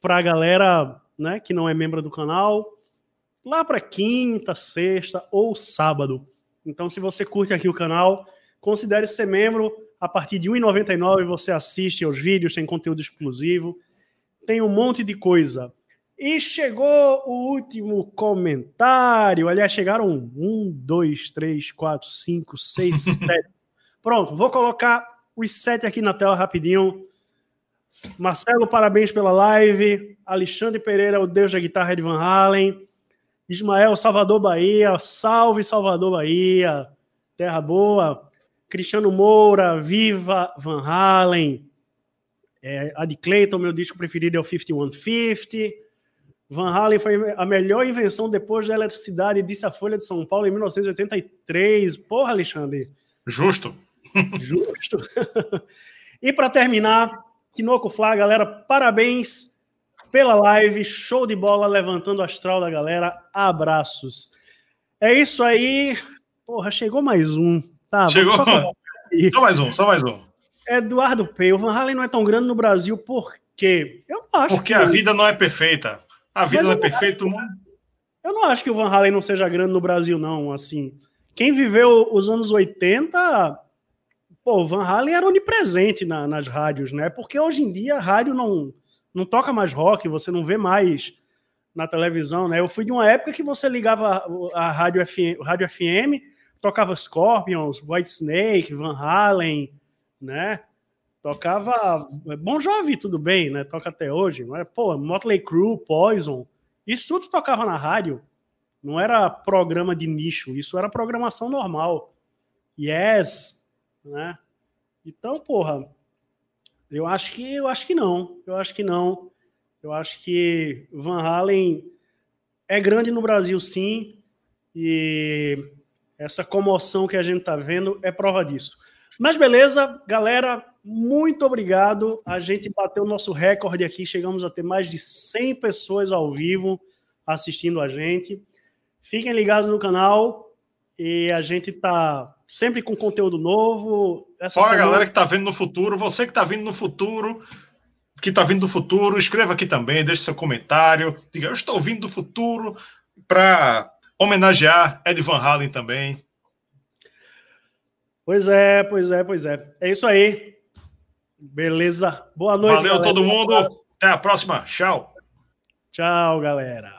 para a galera né, que não é membro do canal lá para quinta, sexta ou sábado. Então, se você curte aqui o canal, considere ser membro. A partir de R$ 1,99 você assiste aos vídeos, tem conteúdo exclusivo, tem um monte de coisa. E chegou o último comentário. Aliás, chegaram um, dois, três, quatro, cinco, seis, sete. Pronto, vou colocar os sete aqui na tela rapidinho. Marcelo, parabéns pela live. Alexandre Pereira, o Deus da guitarra de Van Halen. Ismael, Salvador Bahia. Salve, Salvador Bahia. Terra boa. Cristiano Moura, Viva Van Halen. É, a de Clayton, meu disco preferido é o 5150. Van Halen foi a melhor invenção depois da eletricidade, disse a Folha de São Paulo em 1983. Porra, Alexandre. Justo. Justo. e para terminar, Kinoco Flá, galera, parabéns pela live, show de bola, levantando o astral da galera, abraços. É isso aí. Porra, chegou mais um. Tá, chegou. Só, só, mais um, só mais um. Eduardo P. O Van Halen não é tão grande no Brasil, por quê? Eu acho Porque que... a vida não é perfeita. A vida Mas não é perfeita. Eu não acho que o Van Halen não seja grande no Brasil, não. Assim, quem viveu os anos 80 pô, o Van Halen era onipresente na, nas rádios, né? Porque hoje em dia a rádio não, não toca mais rock, você não vê mais na televisão, né? Eu fui de uma época que você ligava a, rádio, FM, rádio FM, tocava Scorpions, White Snake, Van Halen, né? Tocava Bon Jovi, tudo bem, né? Toca até hoje, é? Pô, Motley Crue, Poison, isso tudo tocava na rádio. Não era programa de nicho, isso era programação normal. Yes, né? Então, porra, eu acho que eu acho que não. Eu acho que não. Eu acho que Van Halen é grande no Brasil, sim, e essa comoção que a gente tá vendo é prova disso. Mas beleza, galera, muito obrigado. A gente bateu o nosso recorde aqui, chegamos a ter mais de 100 pessoas ao vivo assistindo a gente. Fiquem ligados no canal e a gente tá sempre com conteúdo novo. Essa semana... a galera que está vendo no futuro, você que está vindo no futuro, que está vindo do futuro, escreva aqui também, deixe seu comentário, diga, eu estou vindo do futuro para homenagear Ed Van Halen também. Pois é, pois é, pois é. É isso aí. Beleza. Boa noite. Valeu galera. todo mundo. Até a próxima. Tchau. Tchau, galera.